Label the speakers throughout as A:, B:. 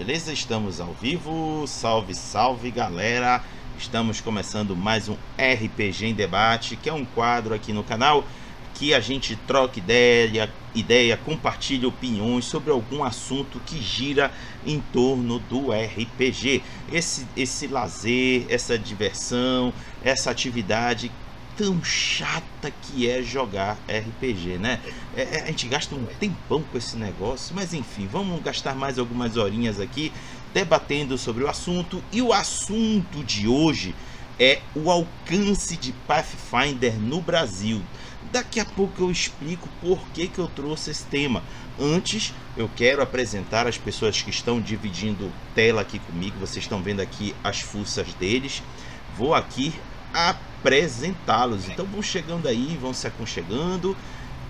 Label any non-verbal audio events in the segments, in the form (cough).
A: Beleza? Estamos ao vivo. Salve, salve, galera. Estamos começando mais um RPG em debate, que é um quadro aqui no canal que a gente troca ideia, ideia, compartilha opiniões sobre algum assunto que gira em torno do RPG. Esse esse lazer, essa diversão, essa atividade tão chata que é jogar RPG, né? É, é, a gente gasta um tempão com esse negócio, mas enfim, vamos gastar mais algumas horinhas aqui debatendo sobre o assunto. E o assunto de hoje é o alcance de Pathfinder no Brasil. Daqui a pouco eu explico por que, que eu trouxe esse tema. Antes, eu quero apresentar as pessoas que estão dividindo tela aqui comigo. Vocês estão vendo aqui as fuças deles. Vou aqui apresentá-los. Então vão chegando aí, vão se aconchegando.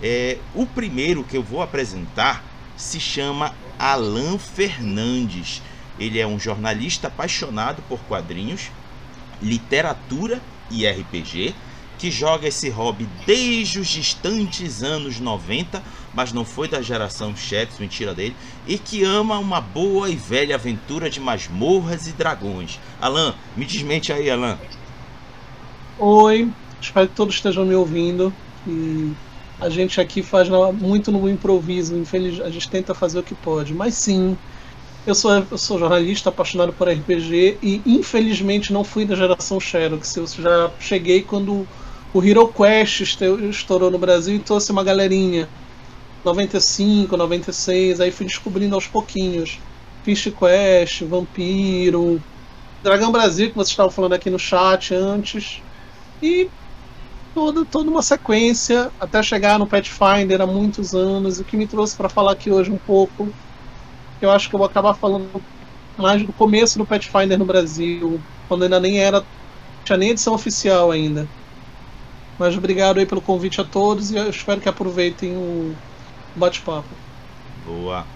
A: É, o primeiro que eu vou apresentar se chama Alan Fernandes. Ele é um jornalista apaixonado por quadrinhos, literatura e RPG, que joga esse hobby desde os distantes anos 90, mas não foi da geração Chats, mentira dele, e que ama uma boa e velha aventura de masmorras e dragões. Alan, me desmente aí, Alan.
B: Oi, espero que todos estejam me ouvindo. E a gente aqui faz muito no improviso, infeliz, a gente tenta fazer o que pode. Mas sim, eu sou, eu sou jornalista apaixonado por RPG e infelizmente não fui da geração Xerox. Eu já cheguei quando o Hero Quest estourou no Brasil e trouxe uma galerinha. 95, 96, aí fui descobrindo aos pouquinhos. Fish Quest, Vampiro, Dragão Brasil, que vocês estavam falando aqui no chat antes. E toda, toda uma sequência até chegar no Pathfinder há muitos anos. O que me trouxe para falar aqui hoje um pouco, eu acho que eu vou acabar falando mais do começo do Pathfinder no Brasil, quando ainda nem era, tinha nem edição oficial ainda. Mas obrigado aí pelo convite a todos e eu espero que aproveitem o bate-papo.
A: Boa.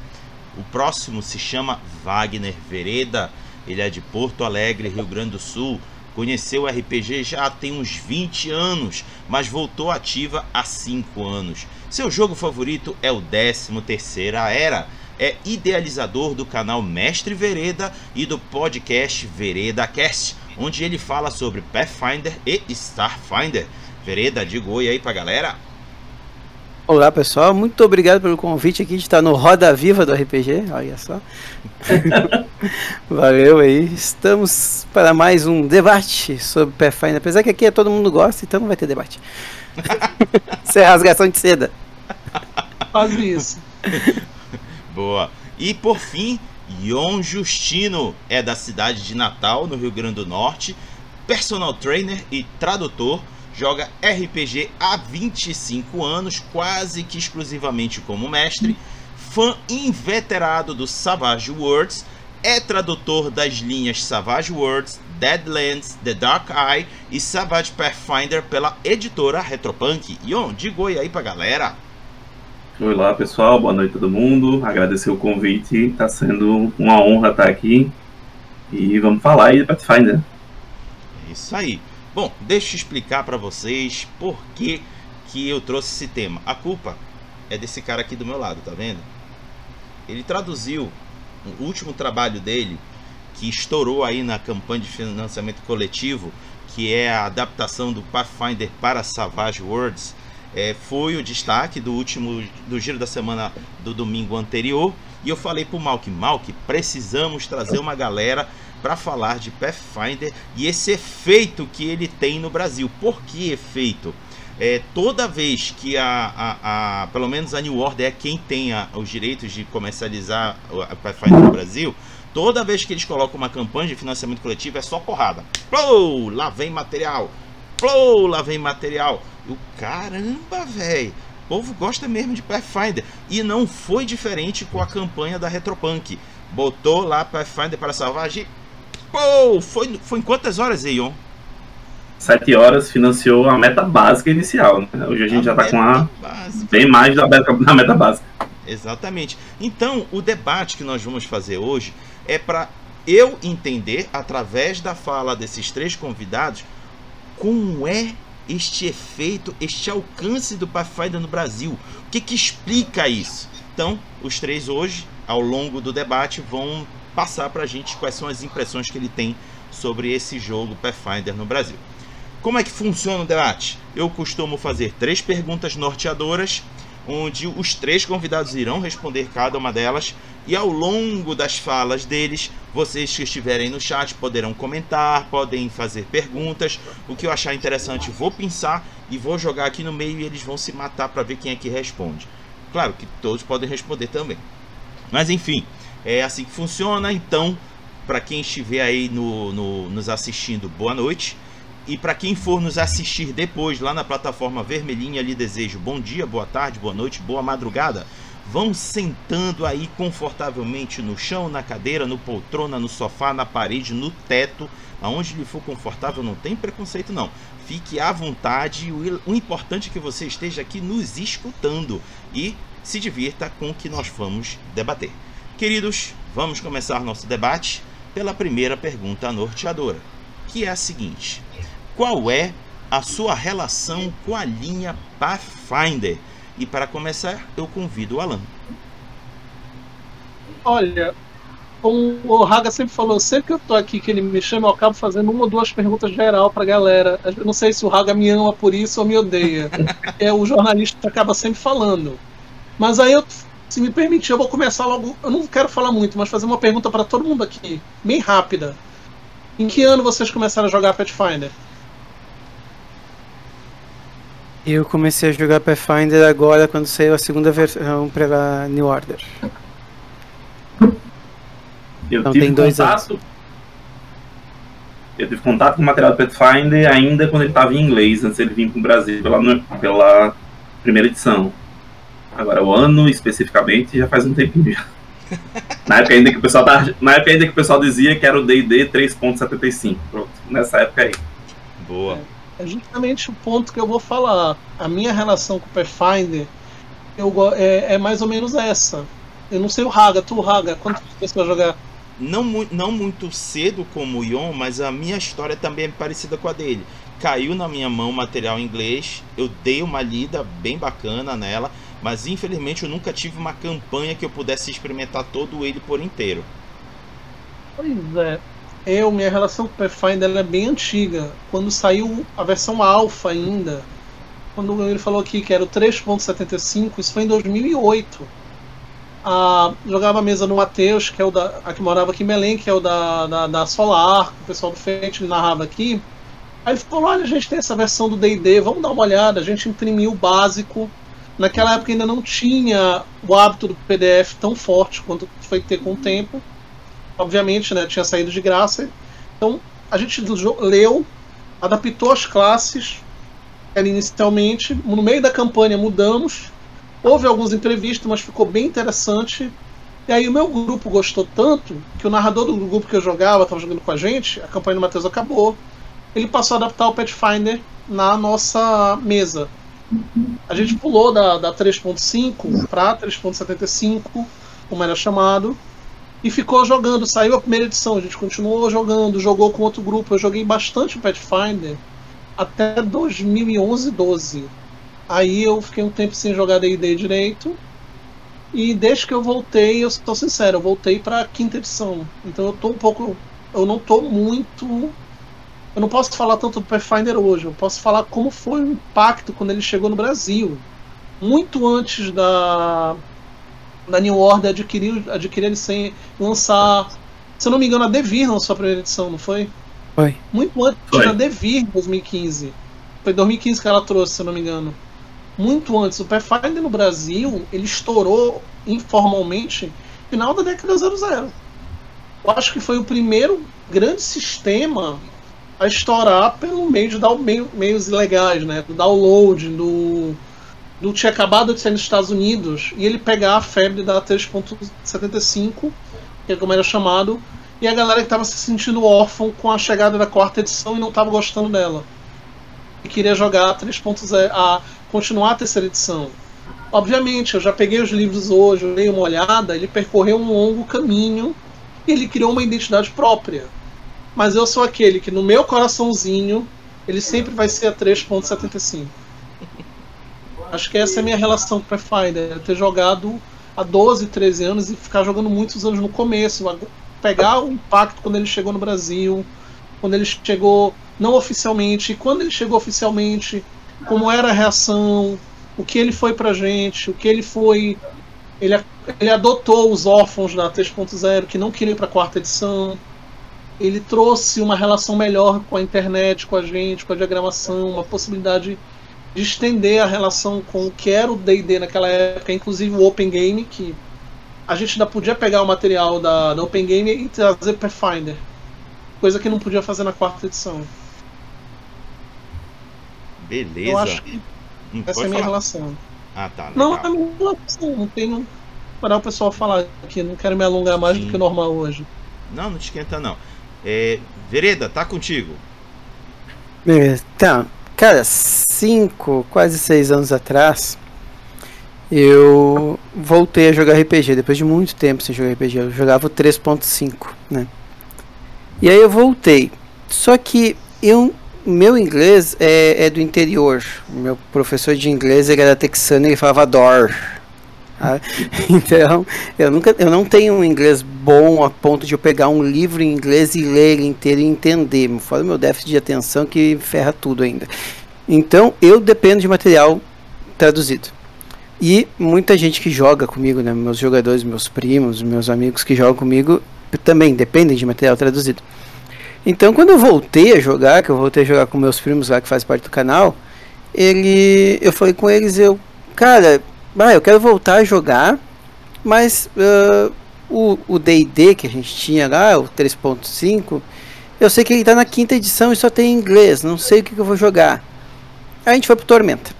A: O próximo se chama Wagner Vereda. Ele é de Porto Alegre, Rio Grande do Sul. Conheceu o RPG já tem uns 20 anos, mas voltou ativa há 5 anos. Seu jogo favorito é o 13ª Era. É idealizador do canal Mestre Vereda e do podcast Vereda Cast, onde ele fala sobre Pathfinder e Starfinder. Vereda, diga oi aí pra galera.
C: Olá pessoal, muito obrigado pelo convite aqui de estar no Roda Viva do RPG, olha só. (laughs) Valeu aí, estamos para mais um debate sobre Pathfinder, apesar que aqui todo mundo gosta, então não vai ter debate. (laughs) Isso é rasgação de seda.
B: Quase isso.
A: Boa. E por fim, Ion Justino é da cidade de Natal, no Rio Grande do Norte, personal trainer e tradutor joga RPG há 25 anos, quase que exclusivamente como mestre, fã inveterado do Savage Worlds, é tradutor das linhas Savage Worlds, Deadlands, The Dark Eye e Savage Pathfinder pela editora Retropunk. Ion, diga oi aí pra galera.
D: Olá pessoal, boa noite a todo mundo. Agradecer o convite, está sendo uma honra estar aqui. E vamos falar aí de Pathfinder.
A: É isso aí. Bom, deixa eu explicar para vocês por que, que eu trouxe esse tema. A culpa é desse cara aqui do meu lado, tá vendo? Ele traduziu o último trabalho dele, que estourou aí na campanha de financiamento coletivo, que é a adaptação do Pathfinder para Savage Worlds. É, foi o destaque do último do giro da semana do domingo anterior. E eu falei pro Malk, Malk, precisamos trazer uma galera para falar de Pathfinder e esse efeito que ele tem no Brasil. Por que efeito? É, toda vez que a, a, a, pelo menos a New Order é quem tem a, os direitos de comercializar a Pathfinder no Brasil, toda vez que eles colocam uma campanha de financiamento coletivo é só porrada. Plou, lá vem material. Plou, lá vem material. O caramba, velho. O povo gosta mesmo de Pathfinder. E não foi diferente com a campanha da Retropunk. Botou lá Pathfinder para salvar a Pô, foi, foi em quantas horas, Eion?
D: Sete horas financiou a meta básica inicial. Né? Hoje a gente a já tá com a básica. bem mais da meta, da meta básica.
A: Exatamente. Então, o debate que nós vamos fazer hoje é para eu entender, através da fala desses três convidados, como é este efeito, este alcance do Pathfinder no Brasil. O que, que explica isso? Então, os três hoje, ao longo do debate, vão passar para a gente quais são as impressões que ele tem sobre esse jogo Pathfinder no Brasil. Como é que funciona o debate? Eu costumo fazer três perguntas norteadoras, onde os três convidados irão responder cada uma delas, e ao longo das falas deles, vocês que estiverem no chat poderão comentar, podem fazer perguntas. O que eu achar interessante, vou pensar e vou jogar aqui no meio e eles vão se matar para ver quem é que responde. Claro que todos podem responder também. Mas enfim, é assim que funciona. Então, para quem estiver aí no, no, nos assistindo, boa noite. E para quem for nos assistir depois lá na plataforma vermelhinha, lhe desejo bom dia, boa tarde, boa noite, boa madrugada. Vão sentando aí confortavelmente no chão, na cadeira, no poltrona, no sofá, na parede, no teto, aonde lhe for confortável, não tem preconceito não. Fique à vontade, o importante é que você esteja aqui nos escutando e se divirta com o que nós vamos debater. Queridos, vamos começar nosso debate pela primeira pergunta norteadora, que é a seguinte: qual é a sua relação com a linha Pathfinder? E para começar, eu convido o Alan.
B: Olha, o Raga sempre falou, sempre que eu tô aqui que ele me chama, eu acabo fazendo uma ou duas perguntas geral pra galera. Eu não sei se o Raga me ama por isso ou me odeia. (laughs) é o jornalista acaba sempre falando. Mas aí eu, se me permitir, eu vou começar logo. Eu não quero falar muito, mas fazer uma pergunta para todo mundo aqui, bem rápida. Em que ano vocês começaram a jogar Pathfinder?
C: Eu comecei a jogar Pathfinder agora quando saiu a segunda versão para New Order.
D: Eu
C: Então
D: tive
C: tem dois
D: contato. Eu tive contato com o material do Pathfinder ainda quando ele estava em inglês, antes ele vir para o Brasil pela, pela primeira edição. Agora, o ano especificamente já faz um tempinho já. (laughs) Na época ainda que o pessoal, tava, na época ainda que o pessoal dizia que era o D&D 3.75. Pronto, nessa época aí.
A: Boa.
B: É justamente o ponto que eu vou falar. A minha relação com o Pathfinder eu, é, é mais ou menos essa. Eu não sei o Raga, tu, Raga, quanto tempo você vai jogar?
A: Não, mu- não muito cedo como o Ion, mas a minha história também é parecida com a dele. Caiu na minha mão material em inglês, eu dei uma lida bem bacana nela, mas infelizmente eu nunca tive uma campanha que eu pudesse experimentar todo ele por inteiro.
B: Pois é. Eu, minha relação com o Pathfinder é bem antiga. Quando saiu a versão alfa ainda, quando ele falou aqui que era o 3.75, isso foi em 2008. Ah, jogava a mesa no Matheus, que é o da, a que morava aqui em Belém, que é o da, da, da Solar, o pessoal do Fate ele narrava aqui. Aí ele falou: olha, a gente tem essa versão do DD, vamos dar uma olhada. A gente imprimiu o básico. Naquela época ainda não tinha o hábito do PDF tão forte quanto foi ter com o tempo obviamente, né, tinha saído de graça. Então a gente leu, adaptou as classes inicialmente, no meio da campanha mudamos, houve alguns imprevistos, mas ficou bem interessante. E aí o meu grupo gostou tanto que o narrador do grupo que eu jogava, estava jogando com a gente, a campanha do Matheus acabou. Ele passou a adaptar o Pathfinder na nossa mesa. A gente pulou da, da 3.5 para 3.75, como era chamado e ficou jogando. Saiu a primeira edição, a gente continuou jogando, jogou com outro grupo. Eu joguei bastante Pathfinder até 2011, 12. Aí eu fiquei um tempo sem jogar D&D direito. E desde que eu voltei, eu estou sincero, eu voltei para quinta edição. Então eu tô um pouco, eu não tô muito eu não posso falar tanto do Pathfinder hoje, eu posso falar como foi o impacto quando ele chegou no Brasil. Muito antes da da New Order adquirir, adquirir ele sem lançar. Se eu não me engano, a Devir lançou a primeira edição, não foi?
C: Foi.
B: Muito antes
D: Foi.
B: da Devir, em 2015. Foi 2015 que ela trouxe, se eu não me engano. Muito antes. O Pathfinder no Brasil, ele estourou informalmente no final da década 00. Eu acho que foi o primeiro grande sistema a estourar pelo meio de dar meio, meios ilegais, né? Do download, do do tinha acabado de sair nos Estados Unidos e ele pegar a febre da 3.75, que é como era chamado, e a galera que estava se sentindo órfão com a chegada da quarta edição e não estava gostando dela. E queria jogar a 3.0, a continuar a terceira edição. Obviamente, eu já peguei os livros hoje, eu dei uma olhada, ele percorreu um longo caminho e ele criou uma identidade própria. Mas eu sou aquele que no meu coraçãozinho, ele sempre vai ser a 3.75. Acho que essa é a minha relação com o Pathfinder. Eu ter jogado há 12, 13 anos e ficar jogando muitos anos no começo. pegar o impacto quando ele chegou no Brasil, quando ele chegou não oficialmente, e quando ele chegou oficialmente, como era a reação, o que ele foi pra gente, o que ele foi. Ele, ele adotou os órfãos da 3.0 que não queriam ir pra quarta edição. Ele trouxe uma relação melhor com a internet, com a gente, com a diagramação, uma possibilidade de estender a relação com o que era o D&D naquela época, inclusive o Open Game, que a gente ainda podia pegar o material da, da Open Game e trazer Pathfinder, coisa que não podia fazer na quarta edição.
A: Beleza.
B: Eu acho que
A: Hum,
B: essa é a minha
A: falar.
B: relação.
A: Ah, tá.
B: Não,
A: legal.
B: é a minha relação, não tenho para o pessoal falar aqui, não quero me alongar mais
A: Sim.
B: do que o normal hoje.
A: Não, não te esquenta não. É, Vereda, tá contigo.
C: Então, cara, cinco, quase seis anos atrás, eu voltei a jogar RPG, depois de muito tempo sem jogar RPG. Eu jogava o 3.5, né? E aí eu voltei. Só que eu, meu inglês é, é do interior. Meu professor de inglês ele era texano e falava door. Tá? (laughs) Então, eu nunca, eu não tenho um inglês bom a ponto de eu pegar um livro em inglês e ler ele inteiro e entender. Fora o meu déficit de atenção que ferra tudo ainda. Então, eu dependo de material traduzido. E muita gente que joga comigo, né, meus jogadores, meus primos, meus amigos que jogam comigo, também dependem de material traduzido. Então, quando eu voltei a jogar, que eu voltei a jogar com meus primos lá que faz parte do canal, ele, eu falei com eles, eu, cara, ah, eu quero voltar a jogar, mas ah, o D&D que a gente tinha lá, o 3.5, eu sei que ele tá na quinta edição e só tem inglês, não sei o que, que eu vou jogar. Aí a gente foi pro Tormenta.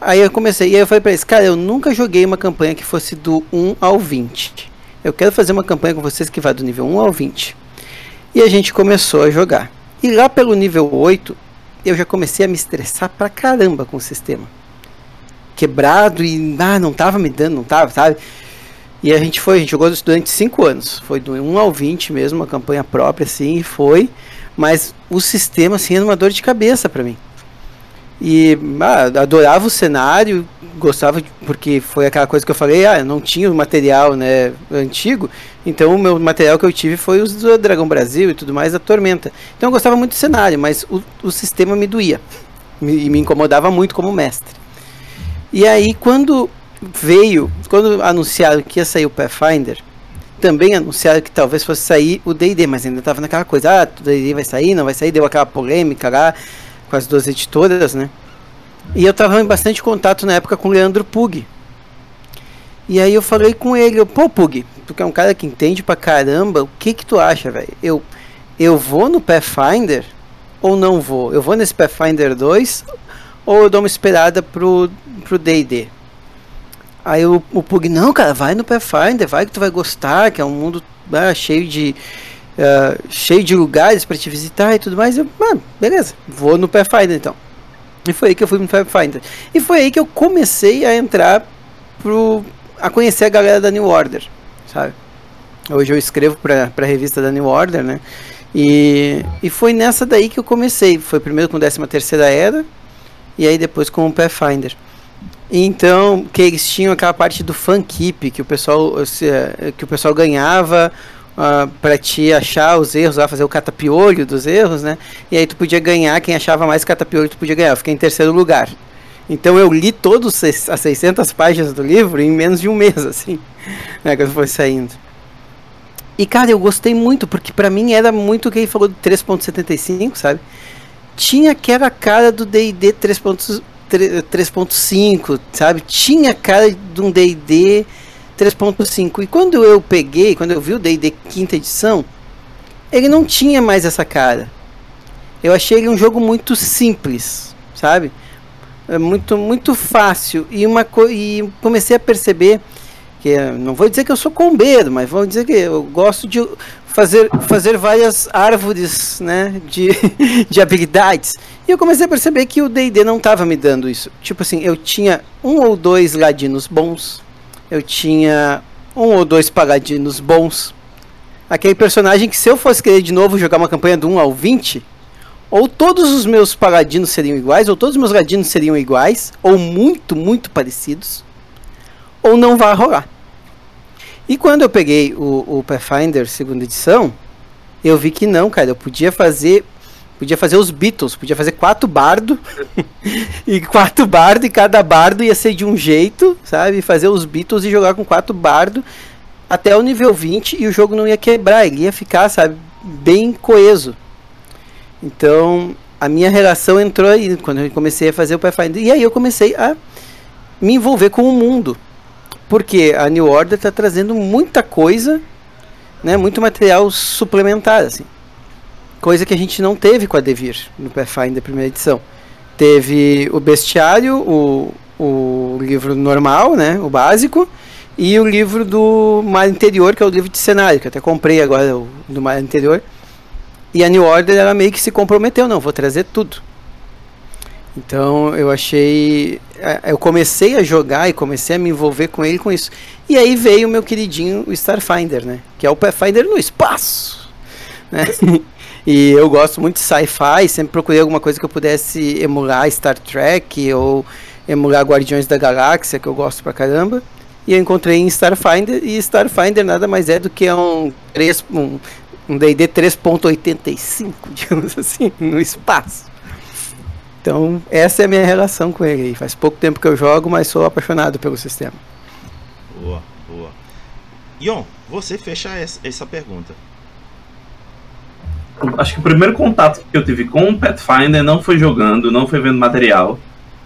C: Aí eu comecei, e aí eu falei pra eles, cara, eu nunca joguei uma campanha que fosse do 1 ao 20. Eu quero fazer uma campanha com vocês que vai do nível 1 ao 20. E a gente começou a jogar. E lá pelo nível 8, eu já comecei a me estressar pra caramba com o sistema. Quebrado e ah, não tava me dando, não tava, sabe? E a gente foi, a gente jogou durante 5 anos. Foi do 1 ao 20 mesmo, uma campanha própria assim, e foi. Mas o sistema assim era uma dor de cabeça pra mim. E ah, adorava o cenário, gostava de- porque foi aquela coisa que eu falei, ah, eu não tinha o material, né, antigo, então o meu material que eu tive foi os do Dragão Brasil e tudo mais, da Tormenta. Então eu gostava muito do cenário, mas o, o sistema me doía me- me incomodava muito como mestre. E aí quando veio, quando anunciaram que ia sair o Pathfinder, também anunciaram que talvez fosse sair o D&D, mas ainda estava naquela coisa, ah, o D&D vai sair, não vai sair, deu aquela polêmica lá com as duas editoras, né? E eu tava em bastante contato na época com o Leandro Pug. E aí eu falei com ele, eu, pô Pug, tu que é um cara que entende pra caramba, o que que tu acha, velho? Eu, eu vou no Pathfinder ou não vou? Eu vou nesse Pathfinder 2 ou eu dou uma esperada pro pro D&D? Aí o, o Pug, não, cara, vai no Pathfinder, vai que tu vai gostar, que é um mundo ah, cheio de ah, cheio de lugares para te visitar e tudo mais. Eu, mano, beleza, vou no Pathfinder então. E foi aí que eu fui no Pathfinder. E foi aí que eu comecei a entrar pro a conhecer a galera da New Order, sabe? Hoje eu escrevo para a revista da New Order, né? E, e foi nessa daí que eu comecei. Foi primeiro com 13 terceira era e aí depois com o Pathfinder. Então, que eles tinham aquela parte do fan keep que o pessoal se, eh, que o pessoal ganhava uh, para te achar os erros lá, fazer o catapiolho dos erros, né? E aí tu podia ganhar, quem achava mais catapiolho tu podia ganhar. Eu fiquei em terceiro lugar. Então eu li todos as 600 páginas do livro em menos de um mês, assim, (laughs) né, quando foi saindo. E cara, eu gostei muito, porque pra mim era muito o que ele falou do 3.75, sabe? Tinha aquela cara do D&D 3.5 3.5, sabe? Tinha cara de um D&D 3.5. E quando eu peguei, quando eu vi o D&D quinta edição, ele não tinha mais essa cara. Eu achei ele um jogo muito simples, sabe? É muito muito fácil e uma e comecei a perceber que eh, não vou dizer que eu sou combeiro, mas vou dizer que eu gosto de fazer fazer várias árvores, né, de, (laughs) de habilidades. E eu comecei a perceber que o D&D não estava me dando isso. Tipo assim, eu tinha um ou dois ladinos bons, eu tinha um ou dois paladinos bons. Aquele personagem que se eu fosse querer de novo jogar uma campanha do 1 ao 20, ou todos os meus paladinos seriam iguais, ou todos os meus ladinos seriam iguais, ou muito, muito parecidos, ou não vai rolar. E quando eu peguei o, o Pathfinder segunda edição, eu vi que não, cara, eu podia fazer podia fazer os Beatles, podia fazer quatro bardo (laughs) e quatro bardo e cada bardo ia ser de um jeito, sabe? Fazer os Beatles e jogar com quatro bardo até o nível 20 e o jogo não ia quebrar, ele ia ficar, sabe, bem coeso. Então, a minha relação entrou aí quando eu comecei a fazer o Pathfinder. E aí eu comecei a me envolver com o mundo. Porque a New Order está trazendo muita coisa, né, muito material suplementar, assim. Coisa que a gente não teve com a Devir no Pathfinder primeira edição. Teve o Bestiário, o, o livro normal, né, o básico, e o livro do Mar Interior, que é o livro de cenário, que eu até comprei agora, o do Mar Interior. E a New Order, ela meio que se comprometeu, não, vou trazer tudo. Então eu achei. É, eu comecei a jogar e comecei a me envolver com ele com isso. E aí veio o meu queridinho o Starfinder, né? Que é o Pathfinder no espaço. Né? (laughs) e eu gosto muito de sci-fi, sempre procurei alguma coisa que eu pudesse emular Star Trek ou emular Guardiões da Galáxia, que eu gosto pra caramba. E eu encontrei em Starfinder, e Starfinder nada mais é do que um, 3, um, um D&D 3.85, (laughs) digamos assim, no espaço. Então, essa é a minha relação com ele. Faz pouco tempo que eu jogo, mas sou apaixonado pelo sistema.
A: Boa, boa. Ion, você fecha essa pergunta.
D: Acho que o primeiro contato que eu tive com o Pathfinder não foi jogando, não foi vendo material.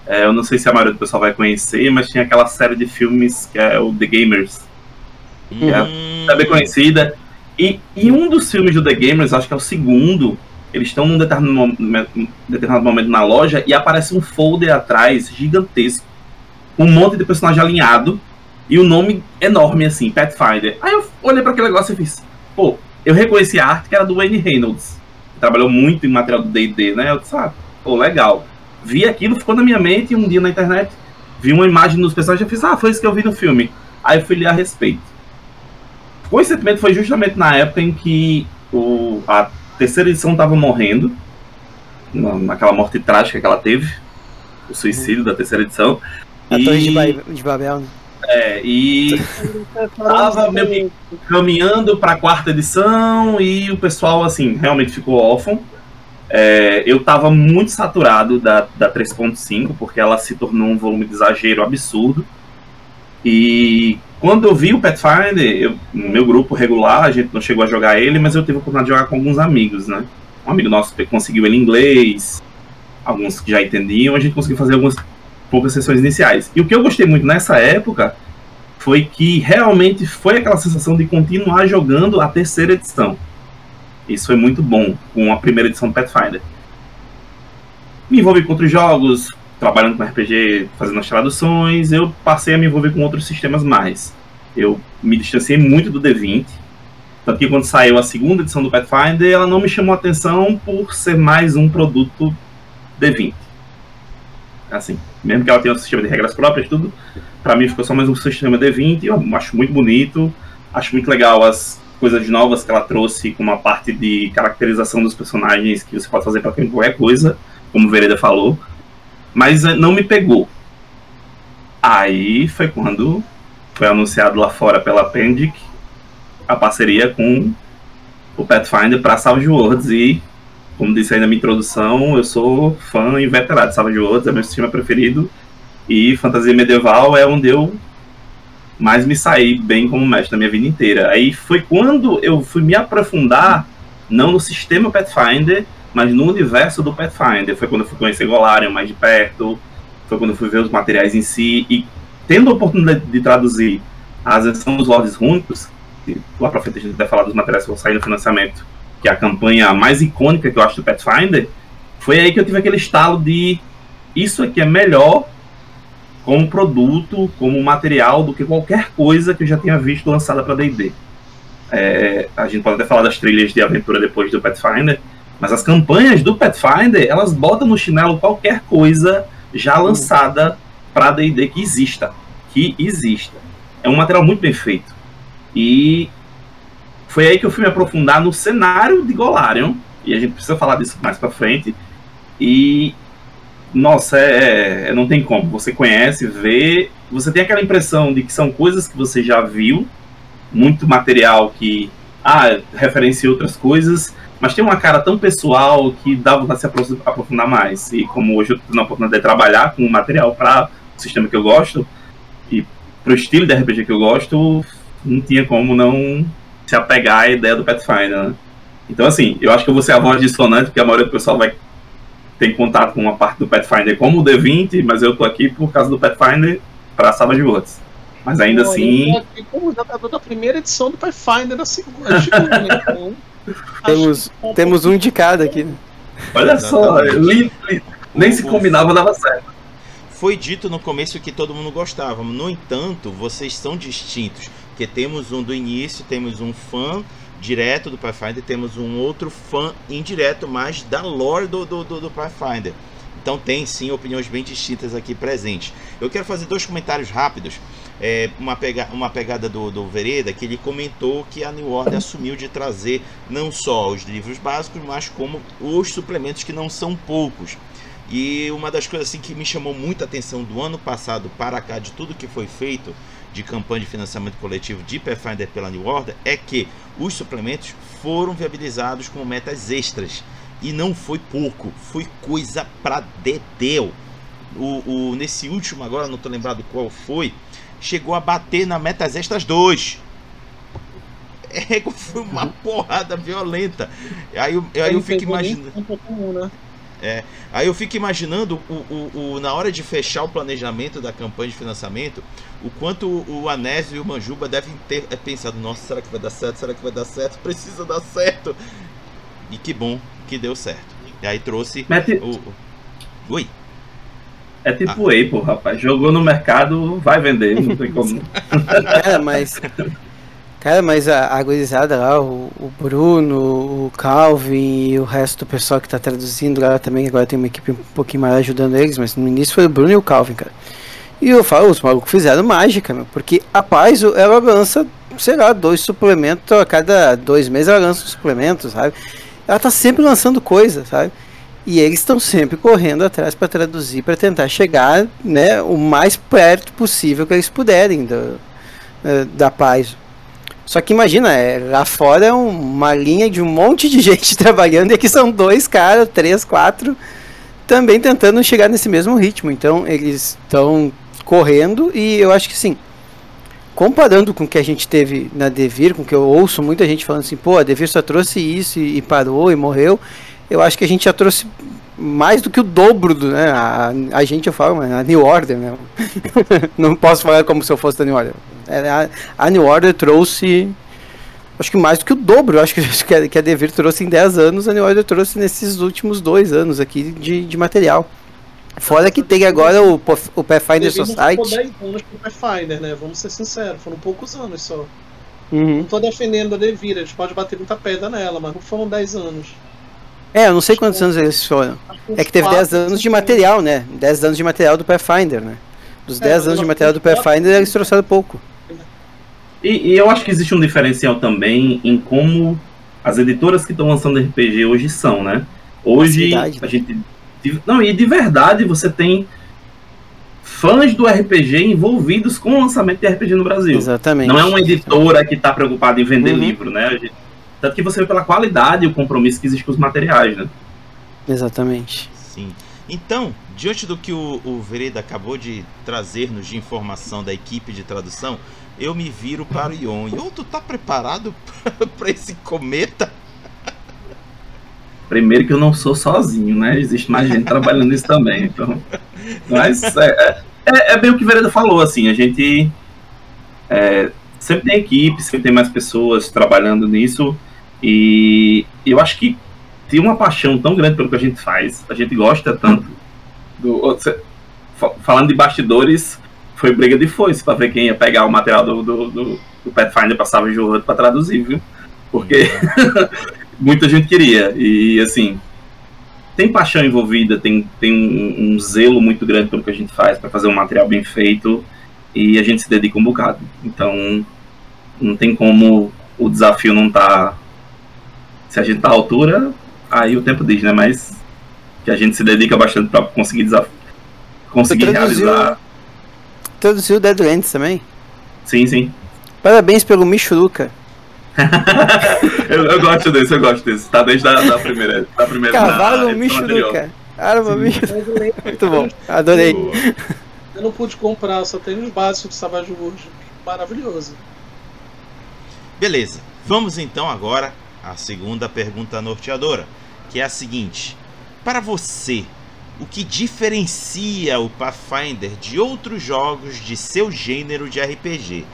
D: É, eu não sei se a maioria do pessoal vai conhecer, mas tinha aquela série de filmes que é o The Gamers. Que é hum. é bem conhecida. E em um dos filmes do The Gamers, acho que é o segundo, eles estão num determinado momento, determinado momento na loja e aparece um folder atrás gigantesco, um monte de personagem alinhado e o um nome enorme assim, Pathfinder. Aí eu olhei para aquele negócio e fiz, pô, eu reconheci a arte que era do Wayne Reynolds, que trabalhou muito em material do D&D, né? Eu disse, ah, pô, legal. Vi aquilo, ficou na minha mente e um dia na internet vi uma imagem dos personagens e fiz, ah, foi isso que eu vi no filme. Aí eu fui ler a respeito. Coincidentemente foi justamente na época em que o, a terceira edição estava morrendo, naquela morte trágica que ela teve, o suicídio da terceira edição.
C: A e... Torre de, ba de Babel, né?
D: É, e tava meio que caminhando para a quarta edição e o pessoal, assim, realmente ficou órfão. É, eu tava muito saturado da, da 3.5, porque ela se tornou um volume de exagero absurdo. E quando eu vi o Pathfinder, eu, no meu grupo regular, a gente não chegou a jogar ele, mas eu tive a oportunidade de jogar com alguns amigos, né? Um amigo nosso conseguiu ele em inglês, alguns que já entendiam, a gente conseguiu fazer algumas poucas sessões iniciais. E o que eu gostei muito nessa época foi que realmente foi aquela sensação de continuar jogando a terceira edição. Isso foi muito bom com a primeira edição do Pathfinder. Me envolvi com outros jogos, trabalhando com RPG, fazendo as traduções, eu passei a me envolver com outros sistemas mais. Eu me distanciei muito do D20, tanto que quando saiu a segunda edição do Pathfinder, ela não me chamou a atenção por ser mais um produto D20. Assim, mesmo que ela tenha um sistema de regras próprias, tudo, para mim ficou só mais um sistema D20, eu acho muito bonito, acho muito legal as coisas novas que ela trouxe, como a parte de caracterização dos personagens, que você pode fazer para qualquer coisa, como o Vereda falou mas eh, não me pegou. Aí foi quando foi anunciado lá fora pela Pendic a parceria com o Pathfinder para Savage Worlds e, como disse aí na minha introdução, eu sou fã inveterado de Savage Worlds, é meu sistema preferido e fantasia medieval é onde eu mais me saí bem como mestre na minha vida inteira. Aí foi quando eu fui me aprofundar, não no sistema Pathfinder, mas no universo do Pathfinder. Foi quando eu fui conhecer Golarion mais de perto, foi quando eu fui ver os materiais em si, e tendo a oportunidade de traduzir a Ascensão dos Lordes Rúnicos, lá pra frente a gente vai falar dos materiais que vão sair no financiamento, que é a campanha mais icônica que eu acho do Pathfinder, foi aí que eu tive aquele estalo de isso aqui é melhor como produto, como material, do que qualquer coisa que eu já tinha visto lançada para D&D. É, a gente pode até falar das trilhas de aventura depois do Pathfinder, mas as campanhas do Pathfinder, elas botam no chinelo qualquer coisa já lançada para D&D que exista, que exista. É um material muito bem feito. E foi aí que eu fui me aprofundar no cenário de Golarion, e a gente precisa falar disso mais para frente. E nossa, é, é, não tem como. Você conhece, vê, você tem aquela impressão de que são coisas que você já viu, muito material que ah, referencia outras coisas, mas tem uma cara tão pessoal que dá vontade de se aprofundar mais. E como hoje eu tenho a oportunidade de trabalhar com material para o sistema que eu gosto e para o estilo de RPG que eu gosto, não tinha como não se apegar à ideia do Pathfinder. Né? Então, assim, eu acho que eu vou ser a voz dissonante, porque a maioria do pessoal vai ter contato com uma parte do Pathfinder como o D20, mas eu tô aqui por causa do Pathfinder para Savage Worlds. Mas ainda assim.
B: Eu como jogador da primeira edição do Pathfinder da segunda. (laughs) então,
C: temos, temos um de cada aqui. Né?
D: Olha só, li, li, nem se combinava, dava certo.
A: Foi dito no começo que todo mundo gostava, no entanto, vocês são distintos. Porque temos um do início, temos um fã direto do Pathfinder, temos um outro fã indireto, mas da lore do, do, do, do Pathfinder. Então tem sim opiniões bem distintas aqui presentes. Eu quero fazer dois comentários rápidos. É, uma, pega, uma pegada do, do Vereda que ele comentou que a New Order assumiu de trazer não só os livros básicos, mas como os suplementos que não são poucos. E uma das coisas assim que me chamou muita atenção do ano passado para cá, de tudo que foi feito de campanha de financiamento coletivo de Pathfinder pela New Order, é que os suplementos foram viabilizados como metas extras. E não foi pouco, foi coisa pra dedéu. O, o, nesse último agora, não tô lembrado qual foi, chegou a bater na metas extras 2. É, foi uma porrada violenta. Aí, eu, aí eu fico imaginando. Né? É, aí eu fico imaginando o, o, o, na hora de fechar o planejamento da campanha de financiamento, o quanto o, o Anésio e o Manjuba devem ter é, pensado, nossa, será que vai dar certo? Será que vai dar certo? Precisa dar certo. E que bom que deu certo. E aí trouxe
D: Mete...
A: o. Oi.
D: É tipo ah. Apple, rapaz. Jogou no mercado, vai vender, não tem como. (laughs)
C: Cara, mas. Cara, mas a, a gurizada lá, o, o, Bruno, o Calvin e o resto do pessoal que tá traduzindo lá também, agora tem uma equipe um pouquinho mais ajudando eles, mas no início foi o Bruno e o Calvin, cara. E eu falo, os malucos fizeram mágica, meu, porque a Paz, ela lança, sei lá, dois suplementos, a cada dois meses ela lança um suplemento, sabe? Ela tá sempre lançando coisa, sabe? E eles estão sempre correndo atrás para traduzir, para tentar chegar né, o mais perto possível que eles puderem do, eh, da paz. Só que imagina, é, lá fora é uma linha de um monte de (laughs) gente trabalhando e aqui são dois caras, três, quatro, também tentando chegar nesse mesmo ritmo. Então eles estão correndo e eu acho que sim. Comparando com o que a gente teve na Devir, com o que eu ouço muita gente falando assim, pô, a Devir só trouxe isso e, e parou e morreu eu acho que a gente já trouxe mais do que o dobro do, né? A, a gente eu falo, mas a New Order, né? (laughs) Não posso falar como se eu fosse da New Order. É, a, a New Order trouxe acho que mais do que o dobro, acho que, (laughs) que, a, que a Devir trouxe em 10 anos, a New Order trouxe nesses últimos dois anos aqui de, de material. Fora que tem agora o, o Pathfinder Society. Não 10
B: anos pro Pathfinder, né? Vamos ser sinceros, foram poucos anos só. Uhum. Não tô defendendo a Devir, a gente pode bater muita pedra nela, mas não foram 10 anos.
C: É, eu não sei quantos anos eles foram. É que teve 10 anos de material, né? 10 anos de material do Pathfinder, né? Dos 10 é, anos de material do Pathfinder, eles trouxeram pouco.
D: E, e, eu acho que existe um diferencial também em como as editoras que estão lançando RPG hoje são, né? Hoje a gente. Não, e de verdade você tem fãs do RPG envolvidos com o lançamento de RPG no Brasil.
C: Exatamente.
D: Não é uma editora que está preocupada em vender uhum. livro, né? Tanto que você vê pela qualidade e o compromisso que existe com os materiais, né?
C: Exatamente.
A: Sim. Então, diante do que o, o Vereda acabou de trazer-nos de informação da equipe de tradução, eu me viro para o Ion. Ion, tu tá preparado (laughs) para esse cometa?
D: Primeiro que eu não sou sozinho, né? Existe mais gente trabalhando nisso também. Então... Mas é, é, é, é bem o que o Vereda falou, assim, a gente é, sempre tem equipe, sempre tem mais pessoas trabalhando nisso. E eu acho que tem uma paixão tão grande pelo que a gente faz, a gente gosta tanto. Do, falando de bastidores, foi briga de foice para ver quem ia pegar o material do, do, do, do Pathfinder para Savage World para traduzir, viu? Porque (laughs) muita gente queria. E assim, tem paixão envolvida, tem, tem um, um zelo muito grande pelo que a gente faz para fazer um material bem feito e a gente se dedica um bocado. Então, não tem como o desafio não estar tá se a gente tá à altura, aí o tempo diz, né? Mas que a gente se dedica bastante para conseguir desafio, conseguir
C: traduziu,
D: realizar.
C: Traduziu Deadlands também?
D: Sim, sim.
C: Parabéns pelo Michuruca. (laughs)
D: eu, eu, gosto desse, eu gosto desse. Tá desde a da primeira. Da primeira
C: Cavalo da Michuruca. Arma Michuruca. (laughs) Muito bom, adorei. (laughs)
B: Eu não pude comprar, só tenho os básicos de Savage World. Maravilhoso.
A: Beleza, vamos então agora à segunda pergunta norteadora, que é a seguinte: Para você, o que diferencia o Pathfinder de outros jogos de seu gênero de RPG?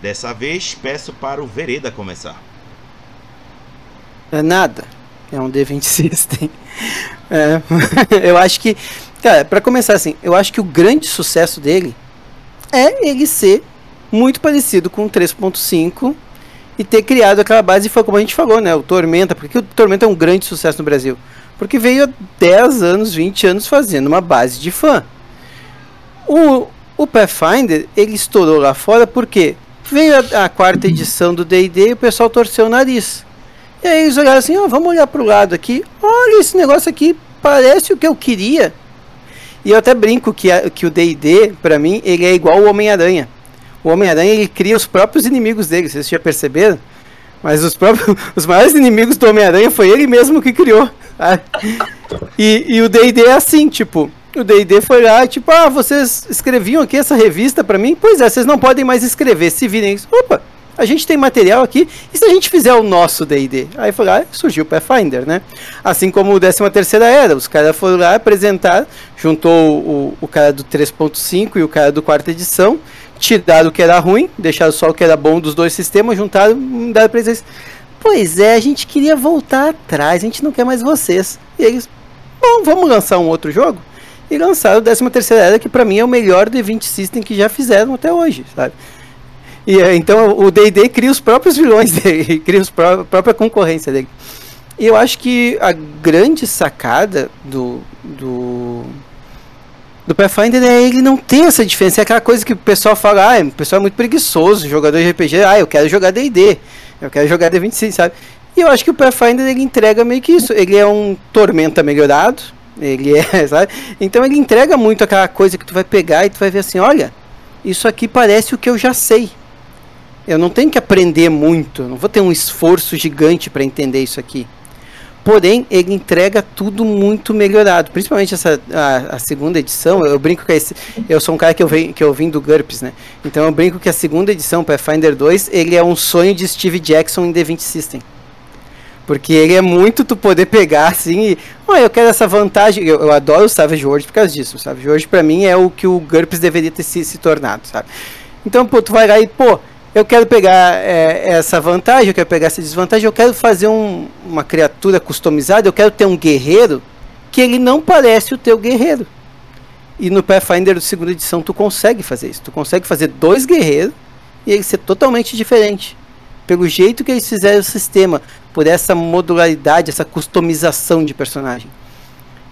A: Dessa vez, peço para o Vereda começar.
C: É nada. É um D20 System. (laughs) É, (laughs) eu acho que, cara, para começar assim, eu acho que o grande sucesso dele é ele ser muito parecido com o 3.5 e ter criado aquela base, foi como a gente falou, né? O Tormenta, porque o Tormenta é um grande sucesso no Brasil. Porque veio há 10 anos, 20 anos fazendo uma base de fã. O, o Pathfinder, ele estourou lá fora porque veio a, a quarta edição do D&D e o pessoal torceu o nariz. E aí eles olharam assim, ó, oh, vamos olhar pro lado aqui. Olha, esse negócio aqui parece o que eu queria. E eu até brinco que, a, que o D&D, para mim, ele é igual o Homem-Aranha. O Homem-Aranha, ele cria os próprios inimigos dele, vocês já perceberam? Mas os próprios, (laughs) os maiores inimigos do Homem-Aranha foi ele mesmo que criou. E, e o D&D é assim, tipo, o D&D foi lá, tipo, ah, vocês escreviam aqui essa revista para mim? Pois é, vocês não podem mais escrever, se virem. Opa, a gente tem material aqui, e se a gente fizer o nosso D&D? Aí foi lá, surgiu o Pathfinder, né? Assim como o 13 terceira era, os caras foram lá apresentar, juntou o, o cara do 3.5 e o cara do quarta edição, tiraram o que era ruim, deixaram só o que era bom dos dois sistemas, juntaram, daram pra eles. Pois é, a gente queria voltar atrás, a gente não quer mais vocês. E eles, bom, vamos lançar um outro jogo? E lançaram o 13 terceira era, que para mim é o melhor D20 System que já fizeram até hoje, sabe? E é, então o D&D cria os próprios vilões (laughs) dele, cria a própria concorrência dele. E eu acho que a grande sacada do, do do Pathfinder é ele não ter essa diferença. É aquela coisa que o pessoal fala, ah, o pessoal é muito preguiçoso, jogador de RPG, ah, eu quero jogar D&D, eu quero jogar D26, sabe? E eu acho que o Pathfinder ele entrega meio que isso. Ele é um Tormenta melhorado, ele é, (laughs) sabe? Então ele entrega muito aquela coisa que tu vai pegar e tu vai ver assim, olha, isso aqui parece o que eu já sei. Eu não tenho que aprender muito, não vou ter um esforço gigante para entender isso aqui. Porém, ele entrega tudo muito melhorado. Principalmente essa a, a, segunda edição. Eu brinco que esse, eu sou um cara que eu, vim, que eu vim do GURPS, né? Então eu brinco que a segunda edição, Pathfinder 2, ele é um sonho de Steve Jackson em D20 System. Porque ele é muito tu poder pegar assim e. Oh, eu quero essa vantagem. Eu, eu adoro o Savage World por causa disso. O Savage World pra mim é o que o GURPS deveria ter se, se tornado, sabe? Então, pô, tu vai lá e, pô, eu quero pegar é, essa vantagem, eu quero pegar essa desvantagem, eu quero fazer um, uma criatura customizada, eu quero ter um guerreiro que ele não parece o teu guerreiro. E no Pathfinder segunda edição tu consegue fazer isso. Tu consegue fazer dois guerreiros e ele ser totalmente diferente. Pelo jeito que eles fizeram o sistema, por essa modularidade, essa customização de personagem.